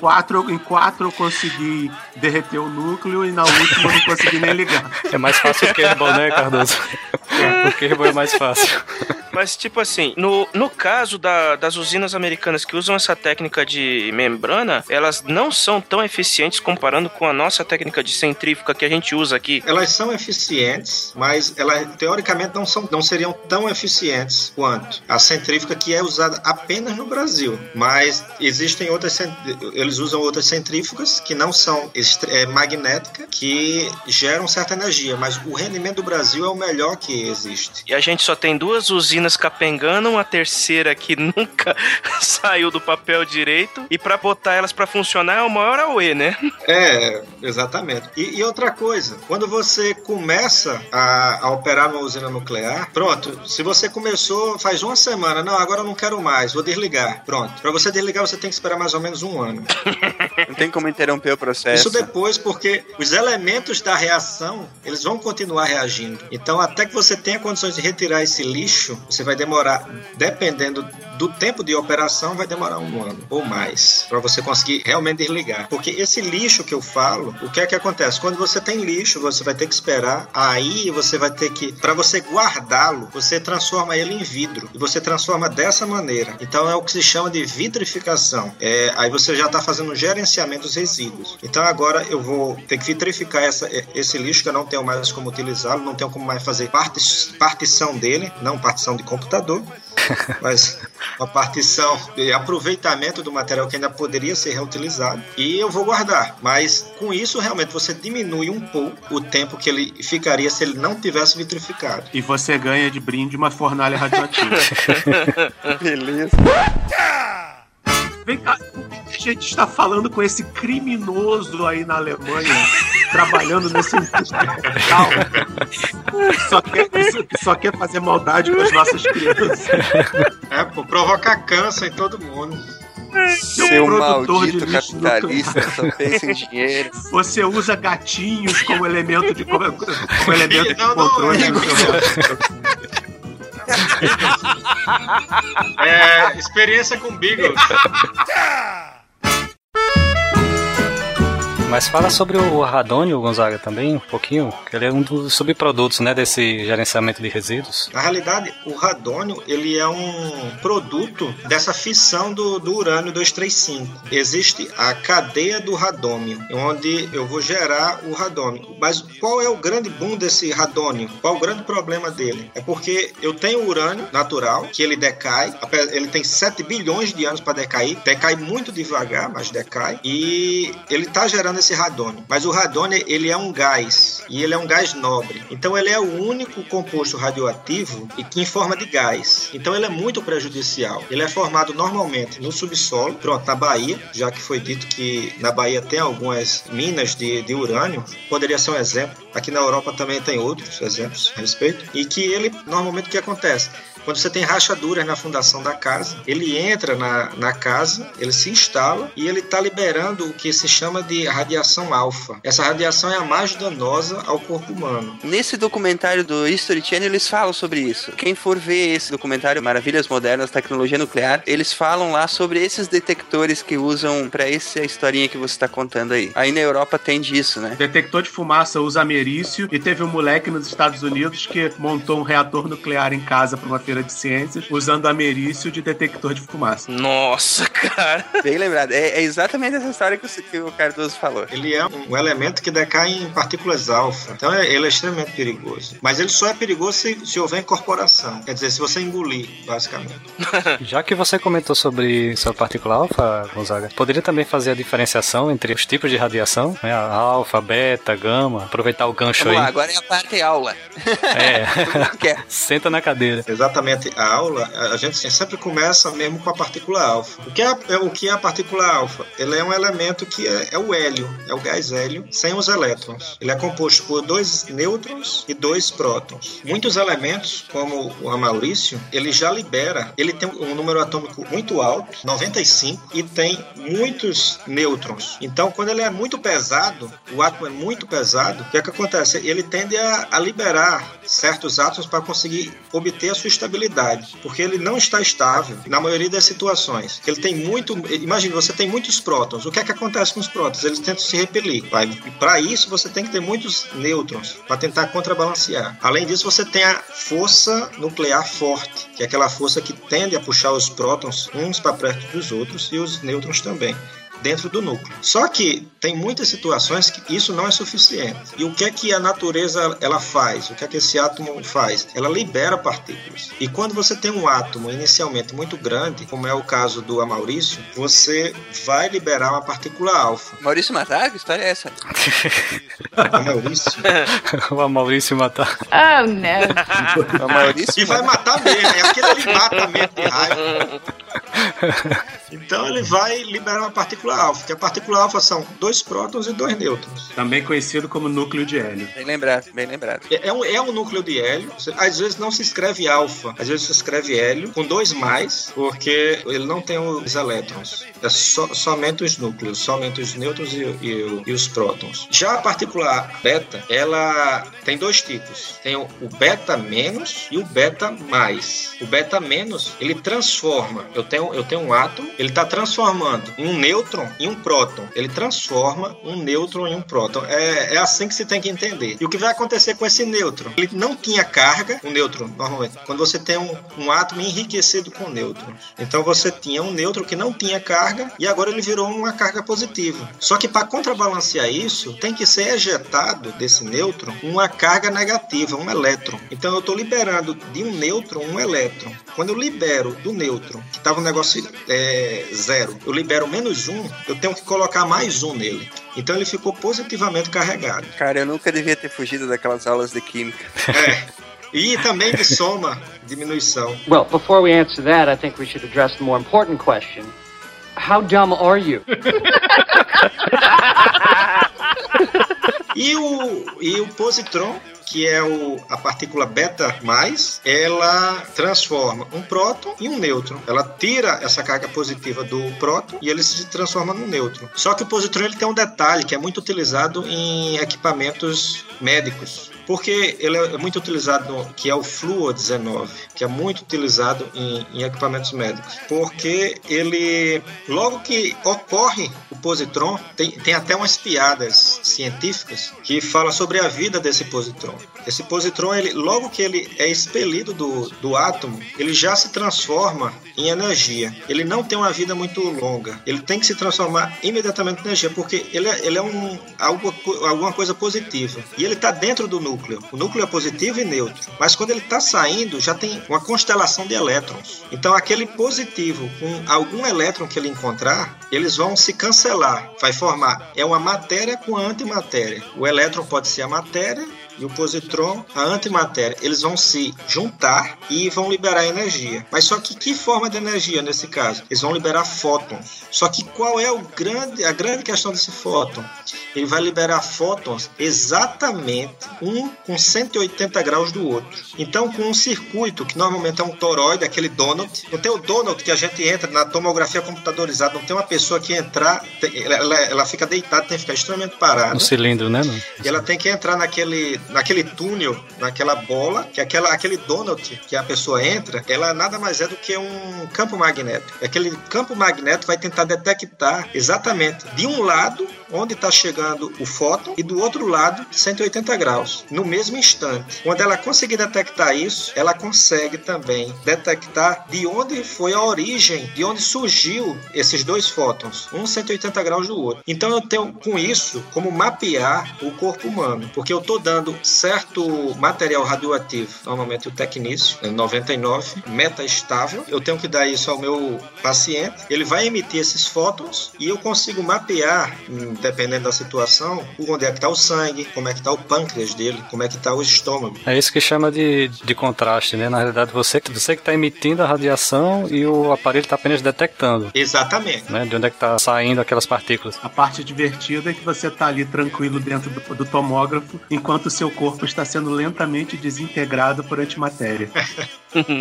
Quatro, em quatro eu consegui derreter o núcleo e na última eu não consegui nem ligar. É mais fácil o Kerbal, né, Cardoso? O Kerbal é mais fácil. Mas, tipo assim, no, no caso da- das usinas americanas que usam essa técnica de membrana, elas não são tão eficientes comparando com a nossa técnica de centrífuga que a gente usa aqui. Elas são eficientes, mas elas teoricamente não, são, não seriam tão eficientes quanto a centrífuga que é usada apenas no Brasil. Mas existem outras, eles usam outras centrífugas que não são é, magnéticas, que geram certa energia, mas o rendimento do Brasil é o melhor que existe. E a gente só tem duas usinas capengando, uma terceira que nunca saiu do papel direito. E pra botar elas pra funcionar é o maior AUE, né? É, exatamente. E, e outra coisa, quando você começa a, a operar numa usina nuclear, pronto, se você começou faz uma semana, não, agora eu não quero mais, vou desligar. Pronto. Para você desligar, você tem que esperar mais ou menos um ano. Não tem como interromper o processo. Isso depois, porque os elementos da reação, eles vão continuar reagindo. Então, até que você tenha condições de retirar esse lixo, você vai demorar, dependendo do tempo de operação, vai demorar um ano ou mais para você conseguir realmente desligar. Porque esse lixo que eu falo, o que é que acontece? Quando você tem lixo, você vai ter que esperar. Aí você vai ter que, para você guardá-lo, você transforma ele em vidro e você transforma dessa maneira. Então é o que se chama de vitrificação. É, aí você já está fazendo um gerenciamento dos resíduos. Então agora eu vou ter que vitrificar essa, esse lixo que eu não tenho mais como utilizá-lo, não tenho como mais fazer parti- partição dele, não partição de computador, mas uma partição de aproveitamento do material que ainda poderia ser reutilizado e eu vou guardar. Mas com isso realmente você diminui um pouco o tempo que ele ficaria se ele não tivesse vitrificado. E você ganha de brinde uma fornalha radioativa. Beleza. Vem cá, a gente está falando com esse criminoso aí na Alemanha, trabalhando nesse industrial. Só quer, só quer fazer maldade com as nossas crianças. É, pô, provocar câncer em todo mundo. Seu produtor de maldito lixo capitalista, só pensa em dinheiro. Você usa como como elemento de, como, como elemento de Não, não, controle. no seu- É, experiência com Beagles. Mas fala sobre o radônio, Gonzaga, também, um pouquinho, que ele é um dos subprodutos, né, desse gerenciamento de resíduos. Na realidade, o radônio ele é um produto dessa fissão do, do urânio 235. Existe a cadeia do radônio, onde eu vou gerar o radônio. Mas qual é o grande boom desse radônio? Qual o grande problema dele? É porque eu tenho urânio natural, que ele decai, ele tem 7 bilhões de anos para decair, decai muito devagar, mas decai, e ele está gerando esse radônio. Mas o radônio ele é um gás, e ele é um gás nobre. Então ele é o único composto radioativo e que em forma de gás. Então ele é muito prejudicial. Ele é formado normalmente no subsolo, pronto, na Bahia, já que foi dito que na Bahia tem algumas minas de, de urânio, poderia ser um exemplo. Aqui na Europa também tem outros exemplos a respeito. E que ele, normalmente, o que acontece? Quando você tem rachaduras na fundação da casa, ele entra na, na casa, ele se instala e ele está liberando o que se chama de radiação alfa. Essa radiação é a mais danosa ao corpo humano. Nesse documentário do History Channel, eles falam sobre isso. Quem for ver esse documentário, Maravilhas Modernas, Tecnologia Nuclear, eles falam lá sobre esses detectores que usam pra essa historinha que você tá contando aí. Aí na Europa tem disso, né? Detector de fumaça usa americio e teve um moleque nos Estados Unidos que montou um reator nuclear em casa para uma feira de ciências usando americio de detector de fumaça. Nossa, cara. Bem lembrado. É, é exatamente essa história que o, que o Cardoso falou. Ele é um elemento que decai em partículas alfa. Então é- ele é extremamente perigoso. Mas ele só é perigoso se, se houver incorporação. Quer dizer, se você engolir, basicamente. Já que você comentou sobre sua partícula alfa, Gonzaga, poderia também fazer a diferenciação entre os tipos de radiação, né? A alfa, beta, gama, aproveitar o gancho Vamos lá, aí. agora é a parte aula. É, senta na cadeira. Exatamente, a aula, a gente sempre começa mesmo com a partícula alfa. O que é, é- o que é a partícula alfa? Ele é um elemento que é, é o hélio, é o gás hélio, sem os elétrons. Ele é composto por dois nêutrons e dois prótons. Muitos elementos, como o Maurício, ele já libera, ele tem um número atômico muito alto, 95, e tem muitos nêutrons. Então, quando ele é muito pesado, o átomo é muito pesado, o que é que acontece? Ele tende a, a liberar certos átomos para conseguir obter a sua estabilidade instabilidade, porque ele não está estável na maioria das situações. Ele tem muito. Imagine, você tem muitos prótons. O que é que acontece com os prótons? Eles tentam se repelir. Para isso, você tem que ter muitos nêutrons para tentar contrabalancear. Além disso, você tem a força nuclear forte, que é aquela força que tende a puxar os prótons uns para perto dos outros e os nêutrons também dentro do núcleo. Só que tem muitas situações que isso não é suficiente. E o que é que a natureza ela faz? O que é que esse átomo faz? Ela libera partículas. E quando você tem um átomo inicialmente muito grande, como é o caso do Amaurício, você vai liberar uma partícula alfa. Maurício Matar? Que história é essa? Amaurício? o Amaurício matar. Oh, no. O Maurício E vai matar mesmo, é aquele ele mata mesmo de raiva. Então ele vai liberar uma partícula alfa, que a partícula alfa são dois prótons e dois nêutrons. Também conhecido como núcleo de hélio. Bem lembrado, bem lembrado. É é um, é um núcleo de hélio. Às vezes não se escreve alfa, às vezes se escreve hélio com dois mais, porque ele não tem os elétrons. É só- somente os núcleos, somente os nêutrons e, e o- e os prótons. Já a partícula beta, ela tem dois tipos. Tem o, o beta menos e o beta mais. O beta menos, ele transforma. Eu tenho, eu tenho um átomo, ele está transformando um nêutron em um próton. Ele transforma um nêutron em um próton. É, é assim que se tem que entender. E o que vai acontecer com esse nêutron? Ele não tinha carga, um nêutron, normalmente. Quando você tem um, um átomo enriquecido com nêutrons. Então você tinha um nêutron que não tinha carga e agora ele virou uma carga positiva. Só que para contrabalancear isso, tem que ser ejetado desse nêutron uma carga negativa, um elétron. Então eu estou liberando de um nêutron um elétron. Quando eu libero do nêutron, que estava um negócio é, zero, eu libero menos um, eu tenho que colocar mais um nele. Então ele ficou positivamente carregado. Cara, eu nunca devia ter fugido daquelas aulas de química. É. E também de soma, diminuição. Well, before we answer that, I think we should address the more important question. How dumb are you? E o, e o positron, que é o, a partícula beta mais, ela transforma um próton em um nêutron. Ela tira essa carga positiva do próton e ele se transforma num nêutron. Só que o positron ele tem um detalhe que é muito utilizado em equipamentos médicos. Porque ele é muito utilizado, no- que é o Fluor 19, que é muito utilizado em, em equipamentos médicos. Porque ele, logo que ocorre o positron, tem, tem até umas piadas científicas que fala sobre a vida desse positron. Esse positron, ele, logo que ele é expelido do, do átomo, ele já se transforma em energia. Ele não tem uma vida muito longa. Ele tem que se transformar imediatamente em energia, porque ele é, ele é um, algo, alguma coisa positiva. E ele está dentro do núcleo. O núcleo é positivo e neutro. Mas quando ele está saindo, já tem uma constelação de elétrons. Então, aquele positivo com algum elétron que ele encontrar, eles vão se cancelar. Vai formar. É uma matéria com antimatéria. O elétron pode ser a matéria e o positron a antimatéria. Eles vão se juntar e vão liberar energia. Mas só que que forma de energia nesse caso? Eles vão liberar fótons. Só que qual é o grande, a grande questão desse fóton? Ele vai liberar fótons exatamente um com 180 graus do outro. Então, com um circuito que normalmente é um toroide, aquele donut, não tem o donut que a gente entra na tomografia computadorizada, não tem uma pessoa que entrar, ela, ela- fica deitada, tem que ficar extremamente parada. No cilindro, né? No- E ela tem que entrar naquele, naquele túnel, naquela bola, que aquela, aquele donut que a pessoa entra, ela nada mais é do que um campo magnético. Aquele campo magnético vai tentar detectar exatamente de um lado onde está chegando o fóton e do outro lado 180 graus, no mesmo instante. Quando ela conseguir detectar isso, ela consegue também detectar de onde foi a origem, de onde surgiu esses dois fótons, um 180 graus do outro. Então eu tenho com isso como mapear o corpo humano, porque eu estou dando certo material radioativo, normalmente o tecnício, é 99, meta estável. Eu tenho que dar isso ao meu paciente, ele vai emitir esses fótons e eu consigo mapear, hum, dependendo da situação, onde é que está o sangue, como é que está o pâncreas dele, como é que está o estômago. É isso que chama de, de contraste, né? Na realidade, você, você que está emitindo a radiação e o aparelho está apenas detectando, Exatamente. né? De onde é que está saindo aquelas partículas. A parte divertida é que você tá ali tranquilo dentro do, do tomógrafo, enquanto o seu corpo está sendo lentamente desintegrado por antimatéria.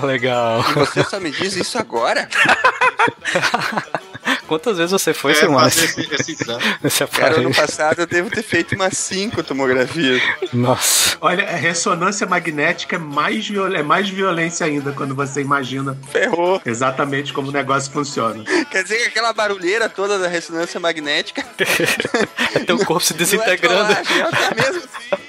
Legal. E você só me diz isso agora? Quantas vezes você foi, É, Silmar? fazer esse, esse exame. Esse Cara, ano passado eu devo ter feito umas cinco tomografias. Nossa. Olha, a ressonância magnética é mais, viol... é mais violência ainda quando você imagina Ferrou. exatamente como o negócio funciona. Quer dizer que aquela barulheira toda da ressonância magnética É teu corpo se não é desintegrando. ela tá mesmo assim.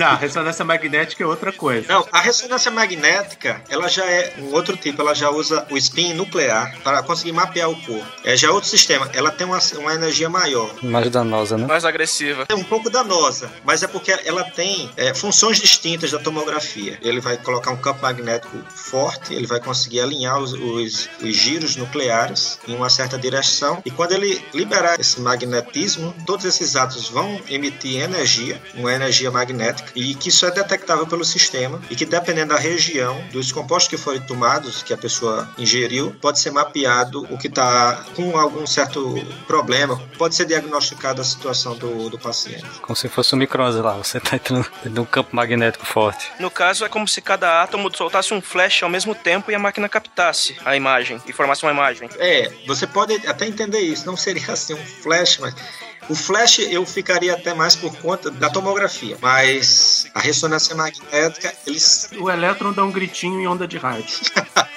Não, a ressonância magnética é outra coisa. Não, a ressonância magnética, ela já é um outro tipo, ela já usa o spin nuclear para conseguir mapear o corpo. É já outro sistema, ela tem uma, uma energia maior. Mais danosa, né? Mais agressiva. É um pouco danosa, mas é porque ela tem é, funções distintas da tomografia. Ele vai colocar um campo magnético forte, ele vai conseguir alinhar os, os- os giros nucleares em uma certa direção, e quando ele liberar esse magnetismo, todos esses átomos vão emitir energia, uma energia magnética, e que isso é detectável pelo sistema, e que dependendo da região, dos compostos que forem tomados, que a pessoa ingeriu, pode ser mapeado o que está com algum certo problema, pode ser diagnosticada a situação do, do paciente. Como se fosse um micro-ondas lá. Você tá entrando dentro de um campo magnético forte. No caso, é como se cada átomo soltasse um flash ao mesmo tempo e a máquina captasse a imagem e formasse uma imagem. É, você pode até entender isso, não seria assim um flash, mas o flash eu ficaria até mais por conta da tomografia, mas a ressonância magnética, eles O elétron dá um gritinho em onda de rádio.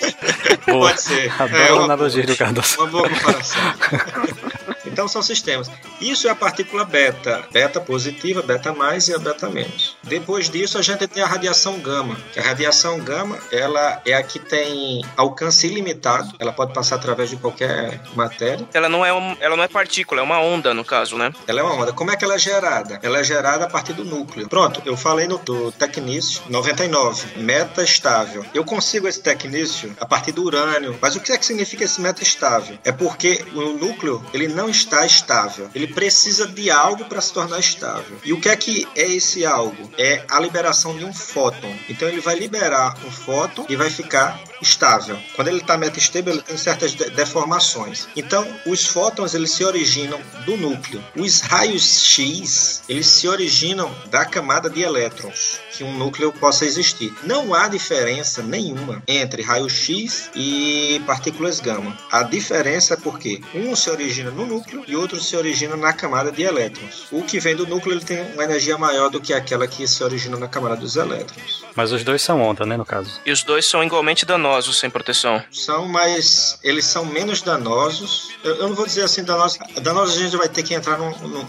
Pode ser. Adoro É, a uma- analogia do Cardoso. Uma boa comparação. Então são sistemas. Isso é a partícula beta, beta positiva, beta mais e a beta menos. Depois disso a gente tem a radiação gama. Que a radiação gama, ela é a que tem alcance ilimitado. Ela pode passar através de qualquer matéria. Ela não é, um, ela não é partícula, é uma onda, no caso, né? Ela é uma onda. Como é que ela é gerada? Ela é gerada a partir do núcleo. Pronto, eu falei no do tecnício 99, meta estável. Eu consigo esse tecnício a partir do urânio. Mas o que é que significa esse meta estável? É porque o núcleo, ele não está estável. Ele precisa de algo para se tornar estável. E o que é que é esse algo? É a liberação de um fóton. Então ele vai liberar um fóton e vai ficar estável. Quando ele está metastable, ele tem certas de- deformações. Então, os fótons eles se originam do núcleo. Os raios X, eles se originam da camada de elétrons que um núcleo possa existir. Não há diferença nenhuma entre raio X e partículas gama. A diferença é porque um se origina no núcleo e outro se origina na camada de elétrons. O que vem do núcleo ele tem uma energia maior do que aquela que se origina na camada dos elétrons. Mas os dois são onda, né, no caso. E os dois são igualmente danosos sem proteção. São, mas eles são menos danosos. Eu, eu não vou dizer assim danosos. Danosos a gente vai ter que entrar num, num-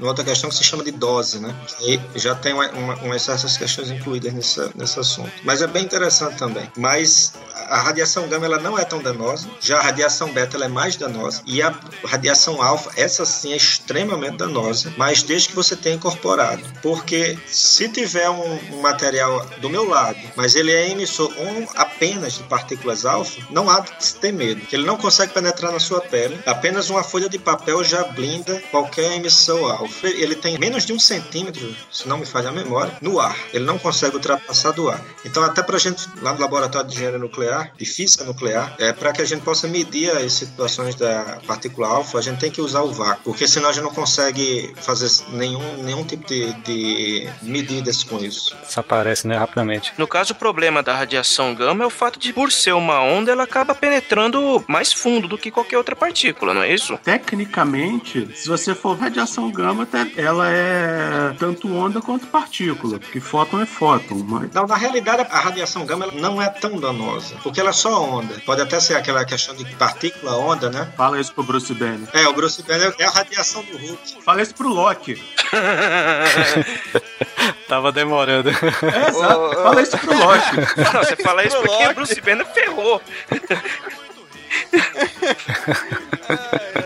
numa outra questão que se chama de dose, né? E já tem uma, uma, uma- essas questões incluídas nesse, nesse assunto. Mas é bem interessante também. Mas a radiação gama ela não é tão danosa. Já a radiação beta ela é mais danosa. E a radiação alfa, essa sim é extremamente danosa, mas desde que você tenha incorporado. Porque se tiver um, um material do meu lado, mas ele é emissor um apenas de partículas alfa, não há de se ter medo. que Ele não consegue penetrar na sua pele. Apenas uma folha de papel já blinda qualquer emissão alfa. Ele tem menos de um centímetro, se não me falha a memória, no ar. Ele não consegue ultrapassar do ar. Então, até para a gente, lá no laboratório de engenharia nuclear, de física nuclear, é para que a gente possa medir as situações da partícula alfa, a gente tem que usar o vácuo, porque senão a gente não consegue fazer nenhum, nenhum tipo de, de medidas com isso. Desaparece, né, rapidamente. No caso, o problema da radiação gama é o fato de, por ser uma onda, ela acaba penetrando mais fundo do que qualquer outra partícula, não é isso? Tecnicamente, se você for radiação gama, até- ela é tanto onda quanto partícula, porque fóton é fóton. Mas Não, na realidade, a radiação gama ela não é tão danosa, porque ela é só onda. Pode até ser aquela questão de partícula onda, né? fala isso pro Bruce Banner. É, o Bruce Banner é a radiação do Hulk. Fala isso pro Loki. Tava demorando. É, exato. Fala isso pro Loki. Não, você fala isso porque Loki. Bruce Banner ferrou.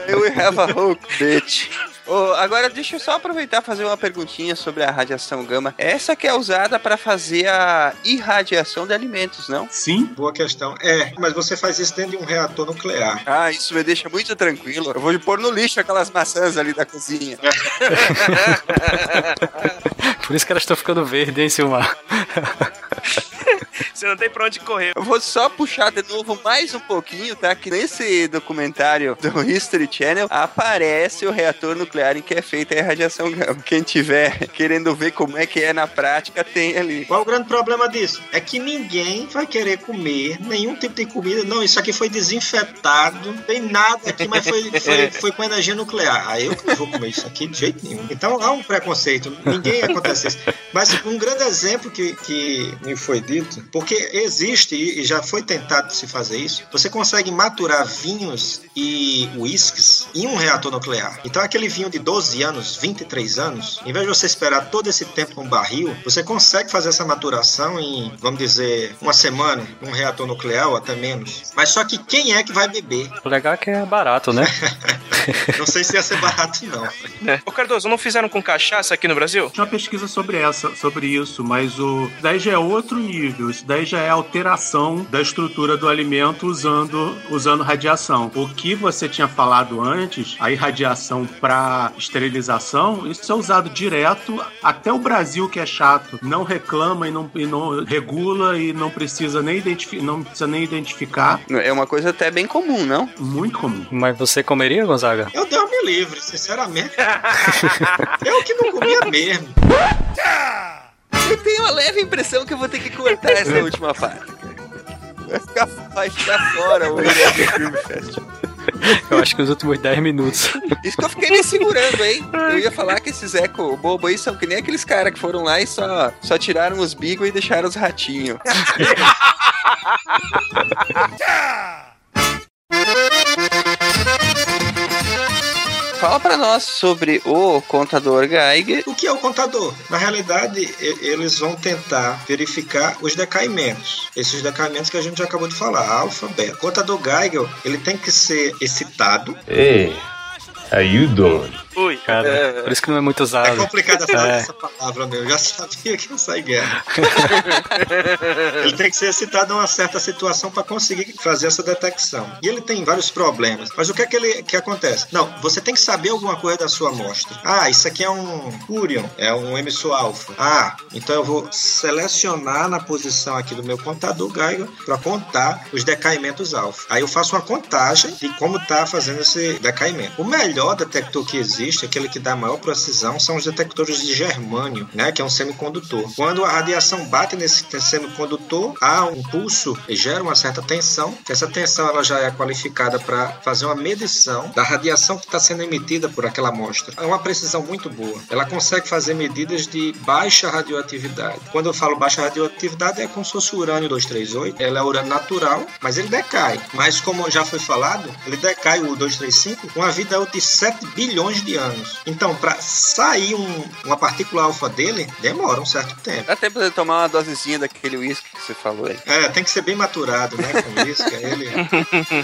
We have a hook, bitch. Ô, agora deixa eu só aproveitar e fazer uma perguntinha sobre a radiação gama. Essa que é usada para fazer a irradiação de alimentos, não? Sim, Boa questão. É, mas você faz isso dentro de um reator nuclear. Ah, isso me deixa muito tranquilo. Eu vou pôr no lixo aquelas maçãs ali da cozinha. Por isso que elas estão ficando verdes, hein, Silmar? Você não tem pra onde correr. Eu vou só puxar de novo mais um pouquinho, tá? Que nesse documentário do History Channel aparece o reator nuclear em que é feita a radiação gama. Quem tiver querendo ver como é que é na prática, tem ali. Qual o grande problema disso? É que ninguém vai querer comer nenhum tipo de comida. Não, isso aqui foi desinfetado, não tem nada aqui, mas foi, foi, foi com energia nuclear. Aí eu não vou comer isso aqui de jeito nenhum. Então há um preconceito, ninguém acontece isso. Mas um grande exemplo que, que me foi dito, porque existe e já foi tentado se fazer isso, você consegue maturar vinhos e uísques em um reator nuclear. Então aquele vinho de 12 anos, 23 anos, em vez de você esperar todo esse tempo num barril, você consegue fazer essa maturação em, vamos dizer, uma semana, num reator nuclear ou até menos. Mas só que quem é que vai beber? O legal é que é barato, né? Não sei se ia ser barato, não. Ô Cardoso, não fizeram com cachaça aqui no Brasil? Tinha uma pesquisa sobre essa, sobre isso, mas o daí já é outro nível. Isso daí já é alteração da estrutura do alimento usando, usando radiação. O que você tinha falado antes, a irradiação para esterilização, isso é usado direto. Até o Brasil, que é chato, não reclama e não, e não regula e não precisa nem identificar, não precisa nem identificar. É uma coisa até bem comum, não? Muito comum. Mas você comeria, Gonzaga? Eu Deus me livre, sinceramente. eu que não comia mesmo. Eu tenho a leve impressão que eu vou ter que cortar essa última parte. Vai ficar, vai ficar fora o William Film Festival. Eu acho que os últimos 10 minutos. Isso que eu fiquei me segurando, hein? Eu ia falar que esses eco bobo aí são que nem aqueles caras que foram lá e só, só tiraram os bigos e deixaram os ratinhos. Fala pra nós sobre o contador Geiger. O que é o contador? Na realidade, eles vão tentar verificar os decaimentos. Esses decaimentos que a gente já acabou de falar, alfa, beta. O contador Geiger, ele tem que ser excitado. Hey, how you doing? Ui. Cara, por isso que não é muito É usado. complicado essa, É. essa palavra, meu. Eu já sabia que ia sair guerra. ele tem que ser excitado a uma certa situação para conseguir fazer essa detecção. E ele tem vários problemas. Mas o que é que, ele, que acontece? Não, você tem que saber alguma coisa da sua amostra. Ah, isso aqui é um Curion, é um emissor alfa. Ah, então eu vou selecionar na posição aqui do meu contador Geiger para contar os decaimentos alfa. Aí eu faço uma contagem de como está fazendo esse decaimento. O melhor detector que existe, aquele que dá maior precisão, são os detectores de germânio, né, que é um semicondutor. Quando a radiação bate nesse semicondutor, há um pulso e gera uma certa tensão. Essa tensão ela já é qualificada para fazer uma medição da radiação que está sendo emitida por aquela amostra. É uma precisão muito boa. Ela consegue fazer medidas de baixa radioatividade. Quando eu falo baixa radioatividade, é como se fosse o urânio 238. Ela é urânio natural, mas ele decai. Mas como já foi falado, ele decai o 235 com a vida útil de 7 bilhões de anos. Então, para sair um- uma partícula alfa dele, demora um certo tempo. Dá tempo de tomar uma dosezinha daquele uísque que você falou aí. É, tem que ser bem maturado, né, com isso, que aí ele, aí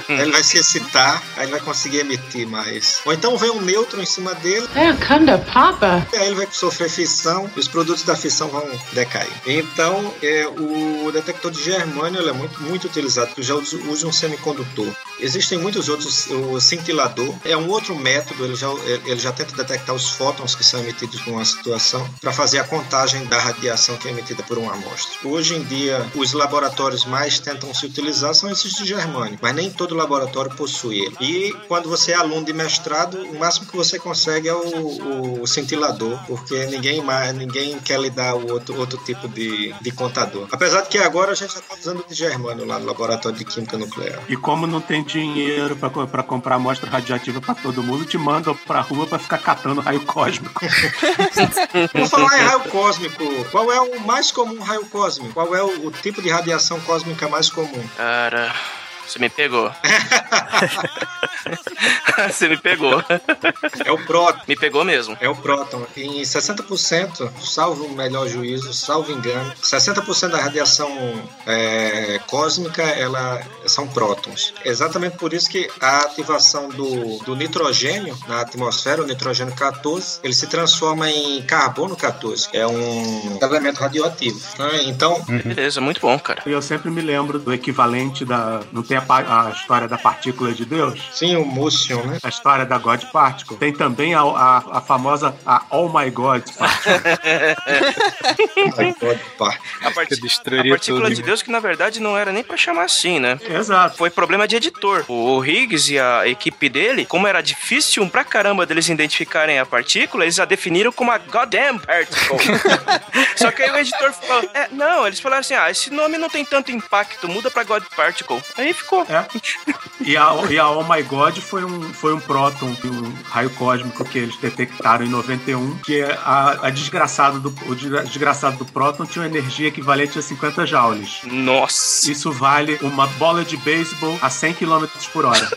ele vai se excitar, aí ele vai conseguir emitir mais. Ou então vem um nêutron em cima dele, É, canda papa. e aí ele vai sofrer fissão, e os produtos da fissão vão decair. Então, é, o detector de germânio ele é muito, muito utilizado, porque já usa, usa um semicondutor. Existem muitos outros, o cintilador é um outro método, ele já, ele já tenta detectar os fótons que são emitidos numa situação para fazer a contagem da radiação que é emitida por uma amostra. Hoje em dia, os laboratórios mais tentam se utilizar são esses de germânio, mas nem todo laboratório possui ele. E quando você é aluno de mestrado, o máximo que você consegue é o, o cintilador, porque ninguém mais, ninguém quer lhe dar o outro, outro tipo de, de contador. Apesar de que agora a gente está usando de germânio lá no laboratório de química nuclear. E como não tem dinheiro pra comprar amostra radioativa pra todo mundo, te mandam pra rua pra ficar catando raio cósmico. Vamos falar em raio cósmico. Qual é o mais comum raio cósmico? Qual é o, o tipo de radiação cósmica mais comum? Cara, você me pegou. você me pegou. É o próton. Me pegou mesmo. É o próton. Em 60%, salvo o melhor juízo, salvo engano, 60% da radiação é, cósmica ela são prótons. Exatamente por isso que a ativação do, do nitrogênio na atmosfera, o nitrogênio 14, ele se transforma em carbono 14. É um elemento radioativo. Então, Beleza, muito bom, cara. E eu sempre me lembro do equivalente da. Não tem a, pa- a história da partícula de Deus? sim, o Musion, né? A história da God Particle. Tem também a, a, a famosa a Oh My God Particle. My God. Opa. A, part... a destruiria partícula tudo. de Deus que na verdade não era nem pra chamar assim, né? Exato. Foi problema de editor. O Higgs e a equipe dele, como era difícil pra caramba deles identificarem a partícula, eles a definiram como a goddamn particle. Só que aí o editor falou: é, não, eles falaram assim: ah, esse nome não tem tanto impacto, muda pra God Particle. Aí ficou. É. E a, e a Oh My God foi um, foi um próton, um raio cósmico que eles detectaram em 91, que é a, a desgraçada do, o desgra- desgraçado do próton tinha uma energia equivalente a 50 joules. Nossa. Isso vale uma bola de beisebol a 100 km por hora.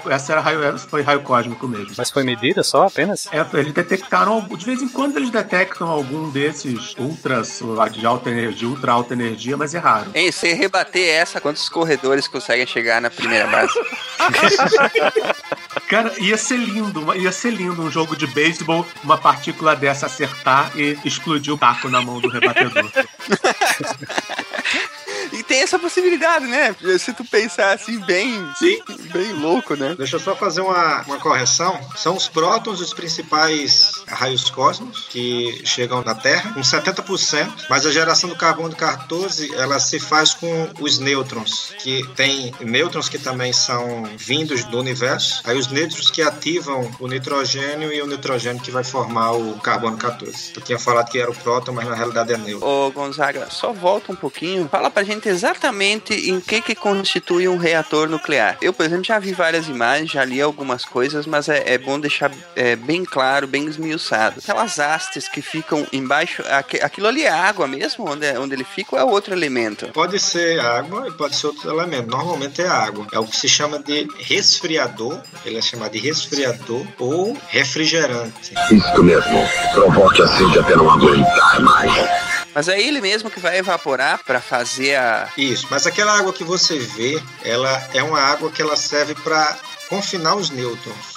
essa, era raio, foi raio cósmico mesmo. Mas foi medida só apenas? É, eles detectaram, de vez em quando eles detectam algum desses ultras de alta energia, ultra alta energia, mas é raro. Hein, se rebater essa, quantos corredores conseguem chegar na primeira base? Cara, ia ser lindo, ia ser lindo um jogo de beisebol, uma partícula dessa acertar e explodir o taco na mão do rebatedor. Tem essa possibilidade, né? Se tu pensar assim, bem, Sim. bem louco, né? Deixa eu só fazer uma, uma correção. São os prótons os principais raios cósmicos que chegam na Terra, com 70%, mas a geração do carbono 14 ela se faz com os nêutrons, que tem nêutrons que também são vindos do universo, aí os nêutrons que ativam o nitrogênio e o nitrogênio que vai formar o carbono 14. Eu tinha falado que era o próton, mas na realidade é nêutron. Ô Gonzaga, só volta um pouquinho. Fala pra gente exatamente em que que constitui um reator nuclear. Eu, por exemplo, já vi várias imagens, já li algumas coisas, mas é, é bom deixar é, bem claro, bem esmiuçado. Aquelas hastes que ficam embaixo, aque- aquilo ali é água mesmo? Onde, é- onde ele fica ou é outro elemento? Pode ser água e pode ser outro elemento. Normalmente é água. É o que se chama de resfriador. Ele é chamado de resfriador ou refrigerante. Isso mesmo. Provoque a sede até não aguentar mais. Mas é ele mesmo que vai evaporar pra fazer a. Isso. Mas aquela água que você vê, ela é uma água que ela serve para confinar os nêutrons.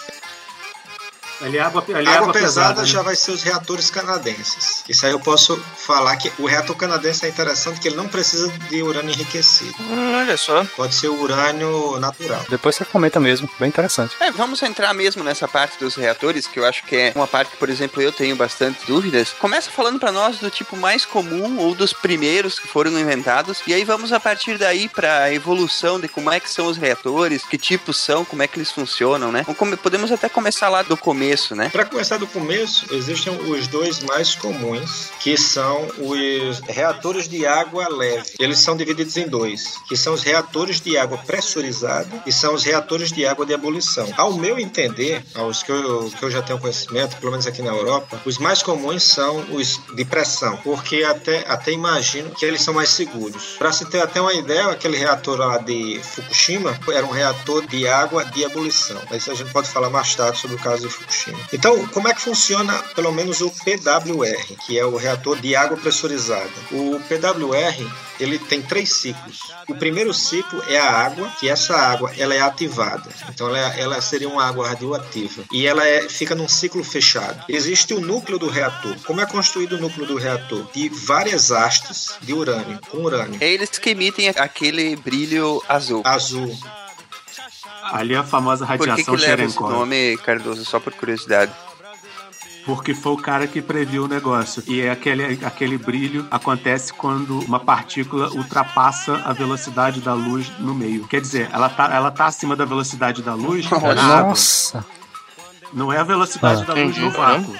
Ali é água, ali é água, água pesada, pesada. já né? vai ser os reatores canadenses. Isso aí eu posso falar que o reator canadense é interessante que ele não precisa de urânio enriquecido. Hum, olha só. Pode ser o urânio natural. Depois você comenta mesmo, bem interessante. É, vamos entrar mesmo nessa parte dos reatores, que eu acho que é uma parte que, por exemplo, eu tenho bastante dúvidas. Começa falando pra nós do tipo mais comum ou dos primeiros que foram inventados, e aí vamos a partir daí pra evolução de como é que são os reatores, que tipos são, como é que eles funcionam, né? Podemos até começar lá do começo, né? Para começar do começo, existem os dois mais comuns, que são os reatores de água leve. Eles são divididos em dois, que são os reatores de água pressurizada e são os reatores de água de ebulição. Ao meu entender, aos que eu, que eu já tenho conhecimento, pelo menos aqui na Europa, os mais comuns são os de pressão, porque até, até imagino que eles são mais seguros. Para se ter até uma ideia, aquele reator lá de Fukushima era um reator de água de ebulição. Mas a gente pode falar mais tarde sobre o caso de Fukushima. Então, como é que funciona pelo menos o PWR, que é o reator de água pressurizada? O PWR ele tem três ciclos. O primeiro ciclo é a água, que essa água ela é ativada. Então ela, ela seria uma água radioativa e ela é, fica num ciclo fechado. Existe o núcleo do reator. Como é construído o núcleo do reator? De várias hastes de urânio, com urânio. É eles que emitem aquele brilho azul. Azul. Ali é a famosa Por que, radiação que leva esse Cherenkov. nome, Cardoso? Só por curiosidade. Porque foi o cara que previu o negócio. E é aquele, aquele brilho acontece quando uma partícula ultrapassa a velocidade da luz no meio. Quer dizer, ela tá, ela tá acima da velocidade da luz na água. Nossa. Não é a velocidade Ah. da luz no vácuo.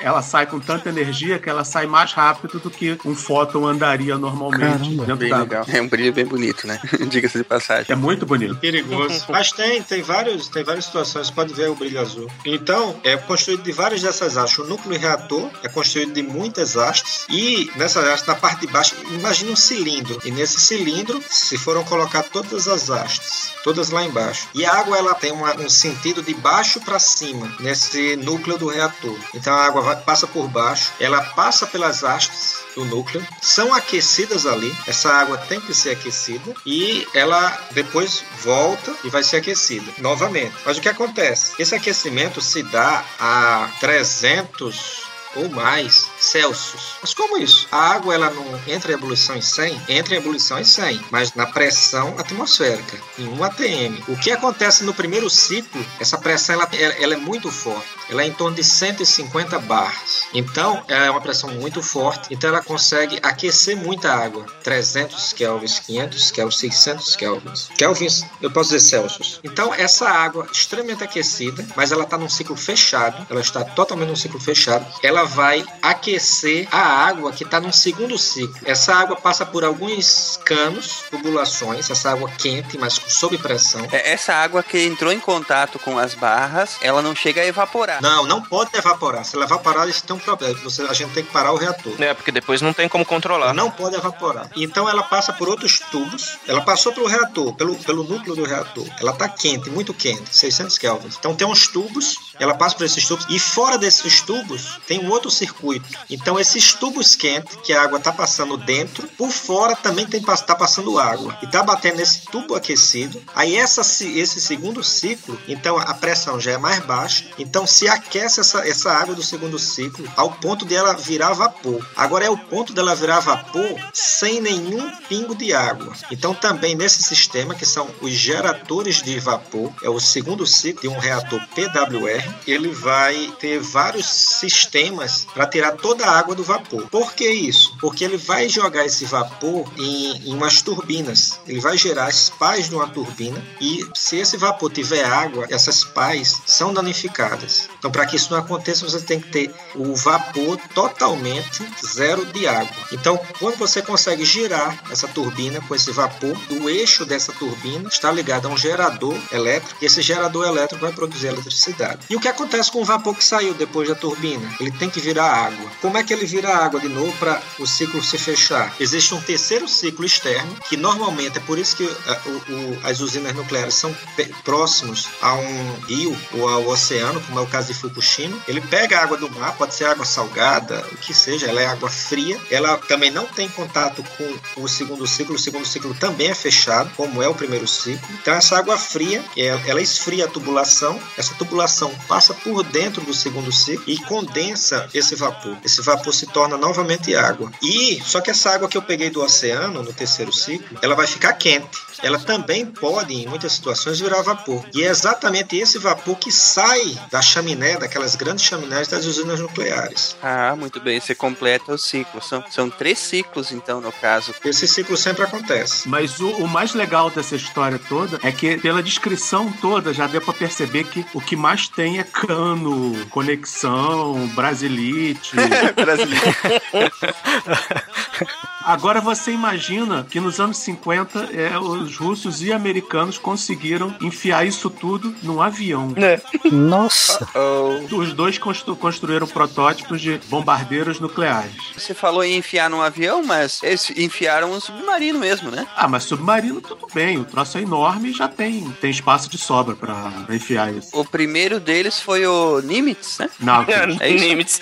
Ela sai com tanta energia que ela sai mais rápido do que um fóton andaria normalmente Caramba. Bem da legal. É um brilho bem bonito, né? Diga-se de passagem. É muito bonito. Perigoso. Mas tem, tem, vários, tem várias situações, pode ver o brilho azul. Então, é construído de várias dessas hastes. O núcleo reator é construído de muitas hastes. E nessas hastes, na parte de baixo, imagine um cilindro. E nesse cilindro, se foram colocar todas as hastes, todas lá embaixo. E a água ela tem uma- um sentido de baixo para cima, nesse núcleo do reator. Então a água passa por baixo, ela passa pelas hastes do núcleo, são aquecidas ali. Essa água tem que ser aquecida e ela depois volta e vai ser aquecida novamente. Mas o que acontece? Esse aquecimento se dá a 300 ou mais Celsius. Mas como isso? A água ela não entra em ebulição em 100? Entra em ebulição em 100, mas na pressão atmosférica, em 1 atm. O que acontece no primeiro ciclo, essa pressão ela- ela é muito forte. Ela é em torno de 150 bars. Então, ela é uma pressão muito forte, então ela consegue aquecer muita água. 300 kelvins, 500 kelvins, 600 kelvins. Kelvins, eu posso dizer Celsius. Então, essa água extremamente aquecida, mas ela está num ciclo fechado, ela está totalmente num ciclo fechado, ela vai aquecer a água que está num segundo ciclo. Essa água passa por alguns canos, tubulações, essa água quente, mas sob pressão. É, Essa água que entrou em contato com as barras, ela não chega a evaporar. Não, não pode evaporar. Se ela evaporar, isso tem um problema. Você, a gente tem que parar o reator. É, porque depois não tem como controlar. Não pode evaporar. Então ela passa por outros tubos. Ela passou pelo reator, pelo, pelo núcleo do reator. Ela está quente, muito quente, 600 kelvins. Então tem uns tubos, ela passa por esses tubos. E fora desses tubos tem um outro circuito. Então esses tubos quentes, que a água está passando dentro, por fora também tem está passando água. E está batendo nesse tubo aquecido. Aí essa, se- esse segundo ciclo, então a pressão já é mais baixa. Então se aquece essa, essa água do segundo ciclo ao ponto de ela virar vapor. Agora é o ponto dela virar vapor sem nenhum pingo de água. Então também nesse sistema que são os geradores de vapor, é o segundo ciclo de um reator PWR, ele vai ter vários sistemas para tirar toda a água do vapor. Por que isso? Porque ele vai jogar esse vapor em, em umas turbinas. Ele vai gerar as pás de uma turbina e se esse vapor tiver água, essas pás são danificadas. Então, para que isso não aconteça, você tem que ter o vapor totalmente zero de água. Então, quando você consegue girar essa turbina com esse vapor, o eixo dessa turbina está ligado a um gerador elétrico e esse gerador elétrico vai produzir eletricidade. E o que acontece com o vapor que saiu depois da turbina? Ele tem que virar água. Como é que ele vira água de novo para o ciclo se fechar? Existe um terceiro ciclo externo, que normalmente é por isso que ah, o- o- as usinas nucleares são próximos a um rio ou ao oceano, como é o caso de Fukushima. Ele pega a água do mar, pode ser água salgada, o que seja, ela é água fria. Ela também não tem contato com o segundo ciclo, o segundo ciclo também é fechado, como é o primeiro ciclo. Então essa água fria, ela, ela esfria a tubulação, essa tubulação passa por dentro do segundo ciclo e condensa esse vapor. Esse vapor se torna novamente água. E só que essa água que eu peguei do oceano no terceiro ciclo, ela vai ficar quente. Ela também pode, em muitas situações, virar vapor. E é exatamente esse vapor que sai da chaminé, daquelas grandes chaminés das usinas nucleares. Ah, muito bem. Você completa o ciclo. São, são três ciclos, então, no caso. Esse ciclo sempre acontece. Mas o, o mais legal dessa história toda é que, pela descrição toda, já deu pra perceber que o que mais tem é cano, conexão, brasilite. Agora você imagina que nos anos 50 é, os russos e americanos conseguiram enfiar isso tudo num avião. Nossa! Os dois constru- construíram protótipos de bombardeiros nucleares. Você falou em enfiar num avião, mas eles enfiaram um submarino mesmo, né? Ah, mas submarino tudo bem, o troço é enorme e já tem, tem espaço de sobra pra, pra enfiar isso. O primeiro deles foi o Nimitz, né? Nautilus. É? Nimitz.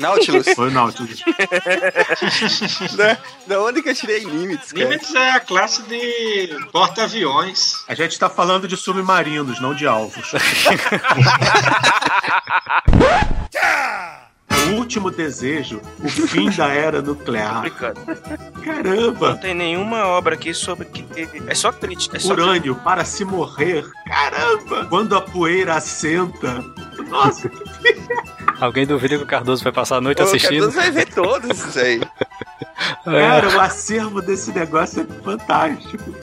Nautilus. Foi o Nautilus. da, da onde que eu tirei Nimitz, cara? Nimitz é a classe de porta-aviões. A gente tá falando de submarinos, não de alvos. o último desejo, o fim da era nuclear. Complicado. Caramba! Não tem nenhuma obra aqui sobre que. É só crítica. É só Urânio para se morrer. Caramba! Quando a poeira assenta. Nossa, Alguém duvida que o Cardoso vai passar a noite O assistindo? Cardoso vai ver todos isso aí. cara, o acervo desse negócio é fantástico. O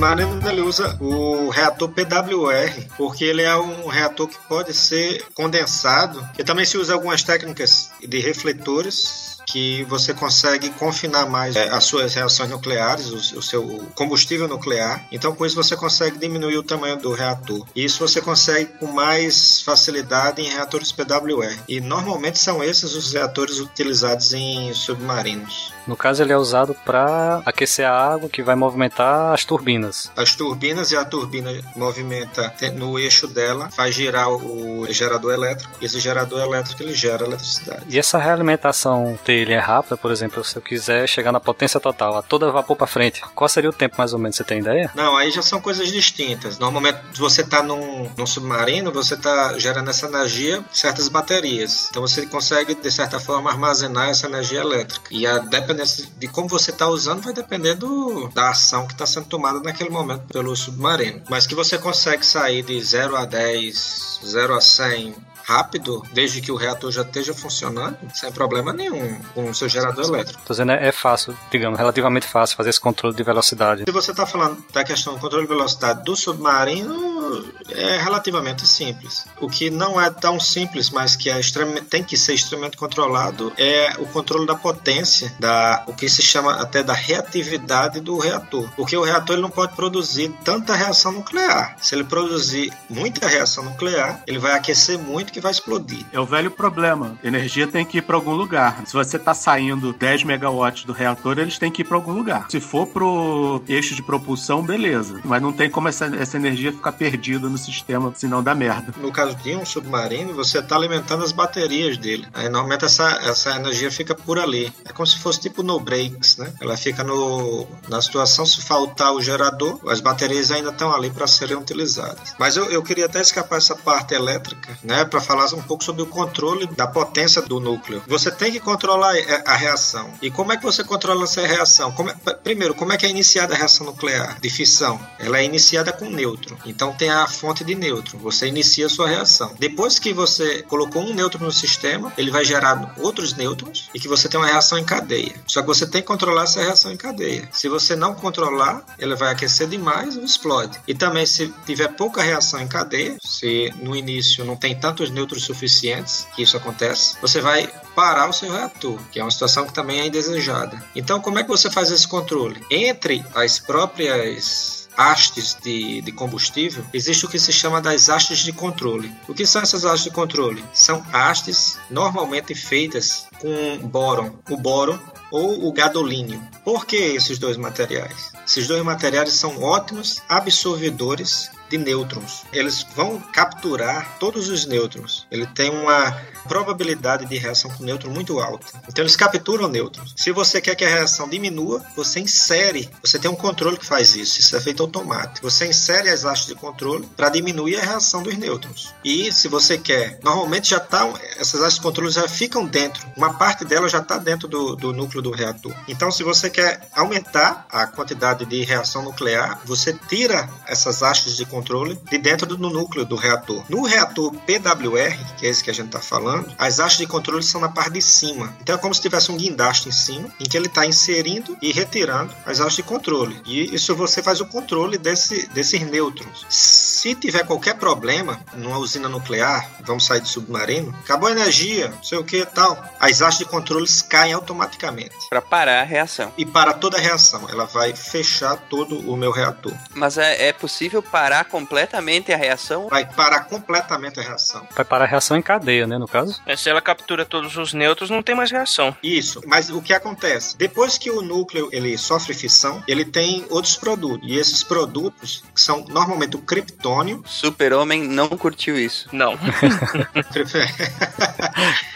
submarino ele usa o reator PWR, porque ele é um reator que pode ser condensado. E também se usa algumas técnicas de refletores que você consegue confinar mais é, as suas reações nucleares, o, o seu combustível nuclear. Então, com isso, você consegue diminuir o tamanho do reator. E isso você consegue com mais facilidade em reatores PWR. E normalmente são esses os reatores utilizados em submarinos. No caso, ele é usado para aquecer a água que vai movimentar as turbinas. As turbinas e a turbina movimenta no eixo dela, faz girar o gerador elétrico. E esse gerador elétrico ele gera eletricidade. E essa realimentação dele é rápida, por exemplo, se eu quiser chegar na potência total, a toda vapor para frente, qual seria o tempo mais ou menos? Você tem ideia? Não, aí já são coisas distintas. Normalmente, se você está num, num submarino, você está gerando essa energia certas baterias. Então você consegue, de certa forma, armazenar essa energia elétrica. E a dependência de como você está usando vai depender do, da ação que está sendo tomada naquele momento pelo submarino. Mas que você consegue sair de 0 a 10, 0 a 100 rápido, desde que o reator já esteja funcionando, sem problema nenhum, com o seu gerador elétrico. Tô dizendo, é fácil, digamos, relativamente fácil fazer esse controle de velocidade. Se você está falando da questão do controle de velocidade do submarino, é relativamente simples. O que não é tão simples, mas que é tem que ser extremamente controlado, é o controle da potência, da, o que se chama até da reatividade do reator. Porque o reator ele não pode produzir tanta reação nuclear. Se ele produzir muita reação nuclear, ele vai aquecer muito que vai explodir. É o velho problema. Energia tem que ir para algum lugar. Se você está saindo 10 megawatts do reator, eles têm que ir para algum lugar. Se for pro eixo de propulsão, beleza. Mas não tem como essa, essa energia ficar perdida no sistema, senão dá merda. No caso de um submarino, você está alimentando as baterias dele. Aí normalmente essa, essa energia fica por ali. É como se fosse tipo no breaks, né? Ela fica no, na situação se faltar o gerador, as baterias ainda estão ali para serem utilizadas. Mas eu, eu queria até escapar essa parte elétrica, né? Para falar um pouco sobre o controle da potência do núcleo. Você tem que controlar a reação. E como é que você controla essa reação? Como é, primeiro, como é que é iniciada a reação nuclear de fissão? Ela é iniciada com nêutron. Então tem a fonte de nêutron. Você inicia a sua reação. Depois que você colocou um nêutron no sistema, ele vai gerar outros nêutrons e que você tem uma reação em cadeia. Só que você tem que controlar essa reação em cadeia. Se você não controlar, ela vai aquecer demais e explode. E também se tiver pouca reação em cadeia, se no início não tem tantos nêutrons nêutrons suficientes, que isso acontece, você vai parar o seu reator, que é uma situação que também é indesejada. Então, como é que você faz esse controle? Entre as próprias hastes de, de, combustível, existe o que se chama das hastes de controle. O que são essas hastes de controle? São hastes normalmente feitas com bóron. O bóron ou o gadolínio. Por que esses dois materiais? Esses dois materiais são ótimos absorvedores de nêutrons. Eles vão capturar todos os nêutrons. Ele tem uma probabilidade de reação com nêutron muito alta. Então eles capturam nêutrons. Se você quer que a reação diminua, você insere. Você tem um controle que faz isso. Isso é feito automático. Você insere as hastes de controle para diminuir a reação dos nêutrons. E se você quer, normalmente já está essas hastes de controle já ficam dentro. Uma parte delas já está dentro do, do núcleo do reator. Então se você quer aumentar a quantidade de reação nuclear, você tira essas hastes de controle de dentro do núcleo do reator. No reator PWR, que é esse que a gente está falando, as hastes de controle são na parte de cima. Então é como se tivesse um guindaste em cima, em que ele está inserindo e retirando as hastes de controle. E isso você faz o controle desse, desses nêutrons. Se tiver qualquer problema numa usina nuclear, vamos sair do submarino, acabou a energia, não sei o que tal, as hastes de controle caem automaticamente. Para parar a reação. E para toda a reação. Ela vai fechar todo o meu reator. Mas é, é possível parar completamente a reação? Vai parar completamente a reação. Vai parar a reação em cadeia, né, no caso? É, se ela captura todos os nêutrons, não tem mais reação. Isso, mas o que acontece? Depois que o núcleo ele sofre fissão, ele tem outros produtos. E esses produtos são normalmente o criptônio. Super-Homem não curtiu isso. Não.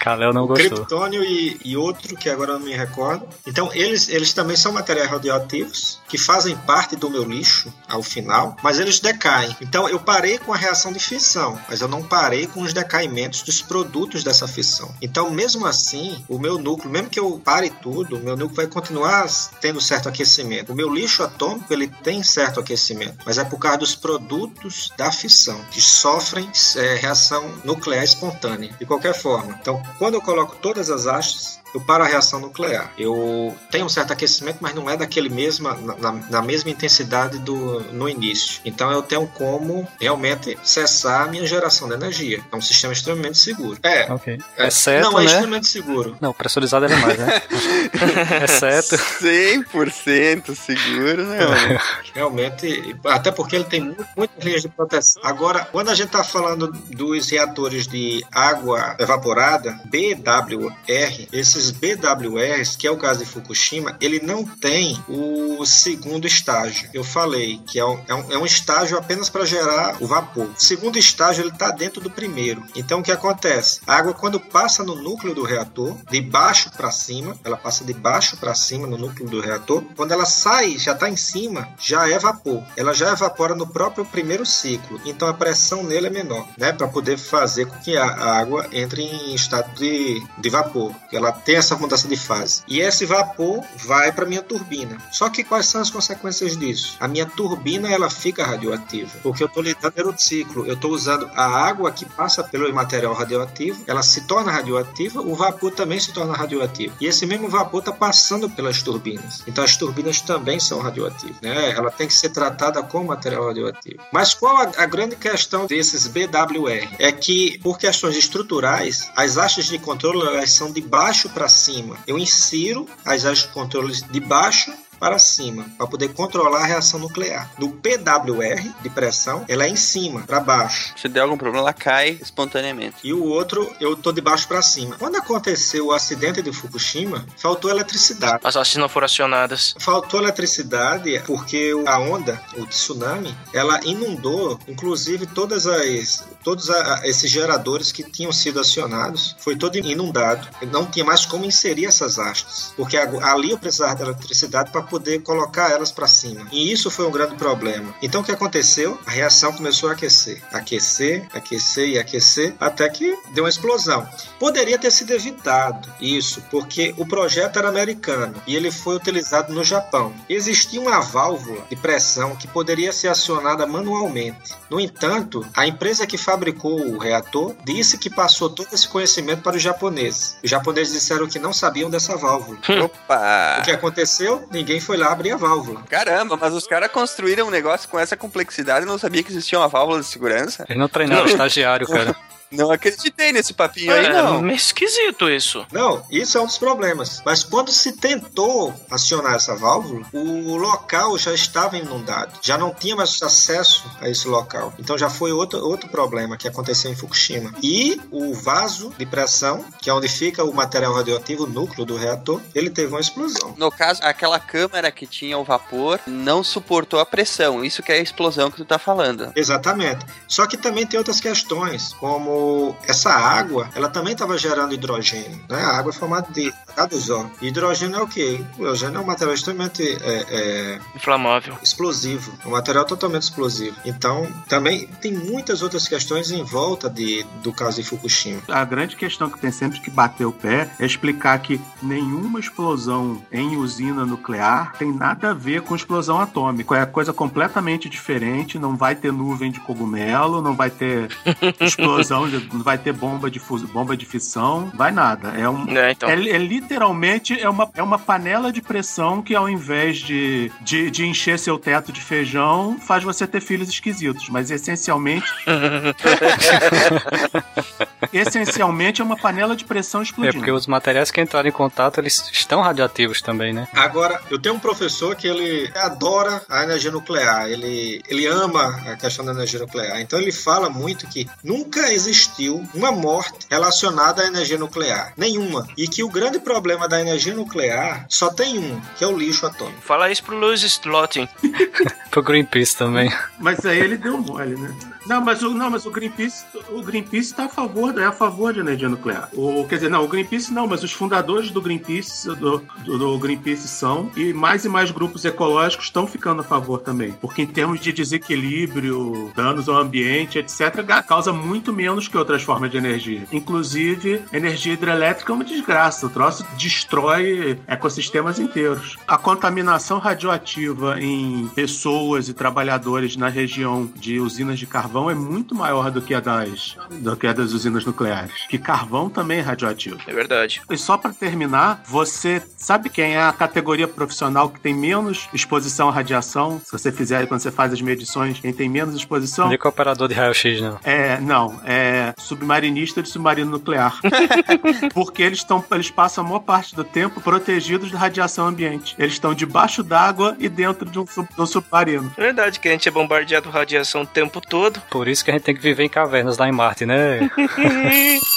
Kalel não gostou. Criptônio e, e outro que agora eu não me recordo. Então, eles, eles também são materiais radioativos que fazem parte do meu lixo ao final, mas eles decaem. Então, eu parei com a reação de fissão, mas eu não parei com os decaimentos dos produtos dessa fissão. Então, mesmo assim, o meu núcleo, mesmo que eu pare tudo, o meu núcleo vai continuar tendo certo aquecimento. O meu lixo atômico, ele tem certo aquecimento, mas é por causa dos produtos da fissão, que sofrem é, reação nuclear espontânea, de qualquer forma. Então, quando eu coloco todas as hastes, eu paro a reação nuclear. Eu tenho um certo aquecimento, mas não é daquele mesma, na, na mesma intensidade do no início. Então eu tenho como realmente cessar a minha geração de energia. É um sistema extremamente seguro. É. Ok. é Exceto, não, é né? extremamente seguro. Não, pressurizado é demais, né? Exceto. 100% seguro, não. Realmente, até porque ele tem mu- muitas linhas de proteção. Agora, quando a gente está falando dos reatores de água evaporada, BWR, esses BWRs, que é o caso de Fukushima, ele não tem o segundo estágio. Eu falei que é um, é um, é estágio apenas para gerar o vapor. O segundo estágio ele está dentro do primeiro. Então, o que acontece? A água, quando passa no núcleo do reator, de baixo para cima, ela passa de baixo para cima no núcleo do reator. Quando ela sai, já está em cima, já é vapor. Ela já evapora no próprio primeiro ciclo. Então, a pressão nele é menor, né? Para poder fazer com que a água entre em estado de, de vapor. Ela tem essa mudança de fase. E esse vapor vai para minha turbina. Só que quais são as consequências disso? A minha turbina ela fica radioativa, porque eu estou lidando no ciclo. Eu estou usando a água que passa pelo material radioativo, ela se torna radioativa, o vapor também se torna radioativo. E esse mesmo vapor está passando pelas turbinas. Então as turbinas também são radioativas, né? Ela tem que ser tratada como material radioativo. Mas qual a, a grande questão desses BWR? É que por questões estruturais, as hastes de controle elas são de baixo para cima. Eu insiro as hastes de controle de baixo para cima, para poder controlar a reação nuclear. No PWR, de pressão, ela é em cima, para baixo. Se der algum problema, ela cai espontaneamente. E o outro, eu tô de baixo para cima. Quando aconteceu o acidente de Fukushima, faltou eletricidade. As vacinas não foram acionadas. Faltou eletricidade porque a onda, o tsunami, ela inundou, inclusive todas as todos a- esses geradores que tinham sido acionados, foi todo inundado. Não tinha mais como inserir essas hastes, porque ali eu precisava de eletricidade para poder colocar elas para cima. E isso foi um grande problema. Então o que aconteceu? A reação começou a aquecer, aquecer, aquecer e aquecer, até que deu uma explosão. Poderia ter sido evitado isso, porque o projeto era americano e ele foi utilizado no Japão. Existia uma válvula de pressão que poderia ser acionada manualmente. No entanto, a empresa que fabricou o reator disse que passou todo esse conhecimento para os japoneses. Os japoneses disseram que não sabiam dessa válvula. Opa! O que aconteceu? Ninguém foi lá abrir a válvula. Caramba, mas os caras construíram um negócio com essa complexidade e não sabia que existia uma válvula de segurança? Eles não treinaram estagiário, cara. Não acreditei nesse papinho aí, É, não. meio esquisito isso. Não, isso é um dos problemas. Mas quando se tentou acionar essa válvula, o local já estava inundado. Já não tinha mais acesso a esse local. Então já foi outro, outro problema que aconteceu em Fukushima. E o vaso de pressão, que é onde fica o material radioativo, o núcleo do reator, ele teve uma explosão. No caso, aquela câmara que tinha o vapor não suportou a pressão. Isso que é a explosão que tu tá falando. Exatamente. Só que também tem outras questões, como essa água, ela também estava gerando hidrogênio. Né? A água é formada de H2O. E hidrogênio é o quê? Hidrogênio é um material extremamente é, é, Inflamável. explosivo, um material totalmente explosivo. Então, também tem muitas outras questões em volta de, do caso de Fukushima. A grande questão que tem sempre que bater o pé é explicar que nenhuma explosão em usina nuclear tem nada a ver com explosão atômica. É coisa completamente diferente. Não vai ter nuvem de cogumelo, não vai ter explosão, não vai ter bomba de, bomba de fissão, vai nada. É, um, É, então. é, é literalmente é uma, é uma panela de pressão que ao invés de, de, de encher seu teto de feijão, faz você ter filhos esquisitos. Mas essencialmente essencialmente é uma panela de pressão É explodindo. porque os materiais que entraram em contato, eles estão radioativos também, né? Agora, eu tenho um professor que ele adora a energia nuclear, ele, ele ama a questão da energia nuclear. Então ele fala muito que nunca existiu uma morte relacionada à energia nuclear. Nenhuma. E que o grande problema da energia nuclear só tem um, que é o lixo atômico. Fala isso pro Louis Slotin. Pro Greenpeace também. Mas aí ele deu mole, né? Não, mas o, não, mas o Greenpeace, o Greenpeace está a favor, é a favor de energia nuclear. O, quer dizer, não, o Greenpeace não, mas os fundadores do Greenpeace, do, do, do Greenpeace são, e mais e mais grupos ecológicos estão ficando a favor também. Porque em termos de desequilíbrio, danos ao ambiente, etc., causa muito menos que outras formas de energia. Inclusive, energia hidrelétrica é uma desgraça. O troço destrói ecossistemas inteiros. A contaminação radioativa em pessoas e trabalhadores na região de usinas de carvão carvão é muito maior do que a das, do que a das usinas nucleares. Que carvão também é radioativo. É verdade. E só para terminar, você sabe quem é a categoria profissional que tem menos exposição à radiação? Se você fizer quando você faz as medições, quem tem menos exposição? Não é operador de raio-x, não. É, não, é submarinista de submarino nuclear. Porque eles estão, eles passam a maior parte do tempo protegidos da radiação ambiente. Eles estão debaixo d'água e dentro de um, de um submarino. É verdade que a gente é bombardeado com radiação o tempo todo. Por isso que a gente tem que viver em cavernas lá em Marte, né?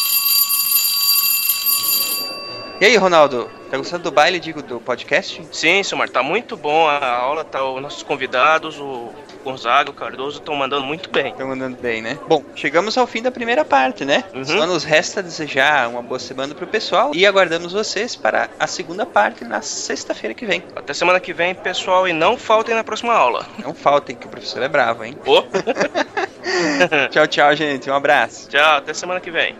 E aí, Ronaldo? Tá gostando do baile, digo, do podcast? Sim, Silmar, tá muito bom a aula, tá os nossos convidados, o Gonzaga, o Cardoso estão mandando muito bem. Estão mandando bem, né? Bom, chegamos ao fim da primeira parte, né? Uhum. Só nos resta desejar uma boa semana pro pessoal e aguardamos vocês para a segunda parte na sexta-feira que vem. Até semana que vem, pessoal, e não faltem na próxima aula. Não faltem, que o professor é bravo, hein? Ô. tchau, tchau, gente. Um abraço. Tchau, até semana que vem.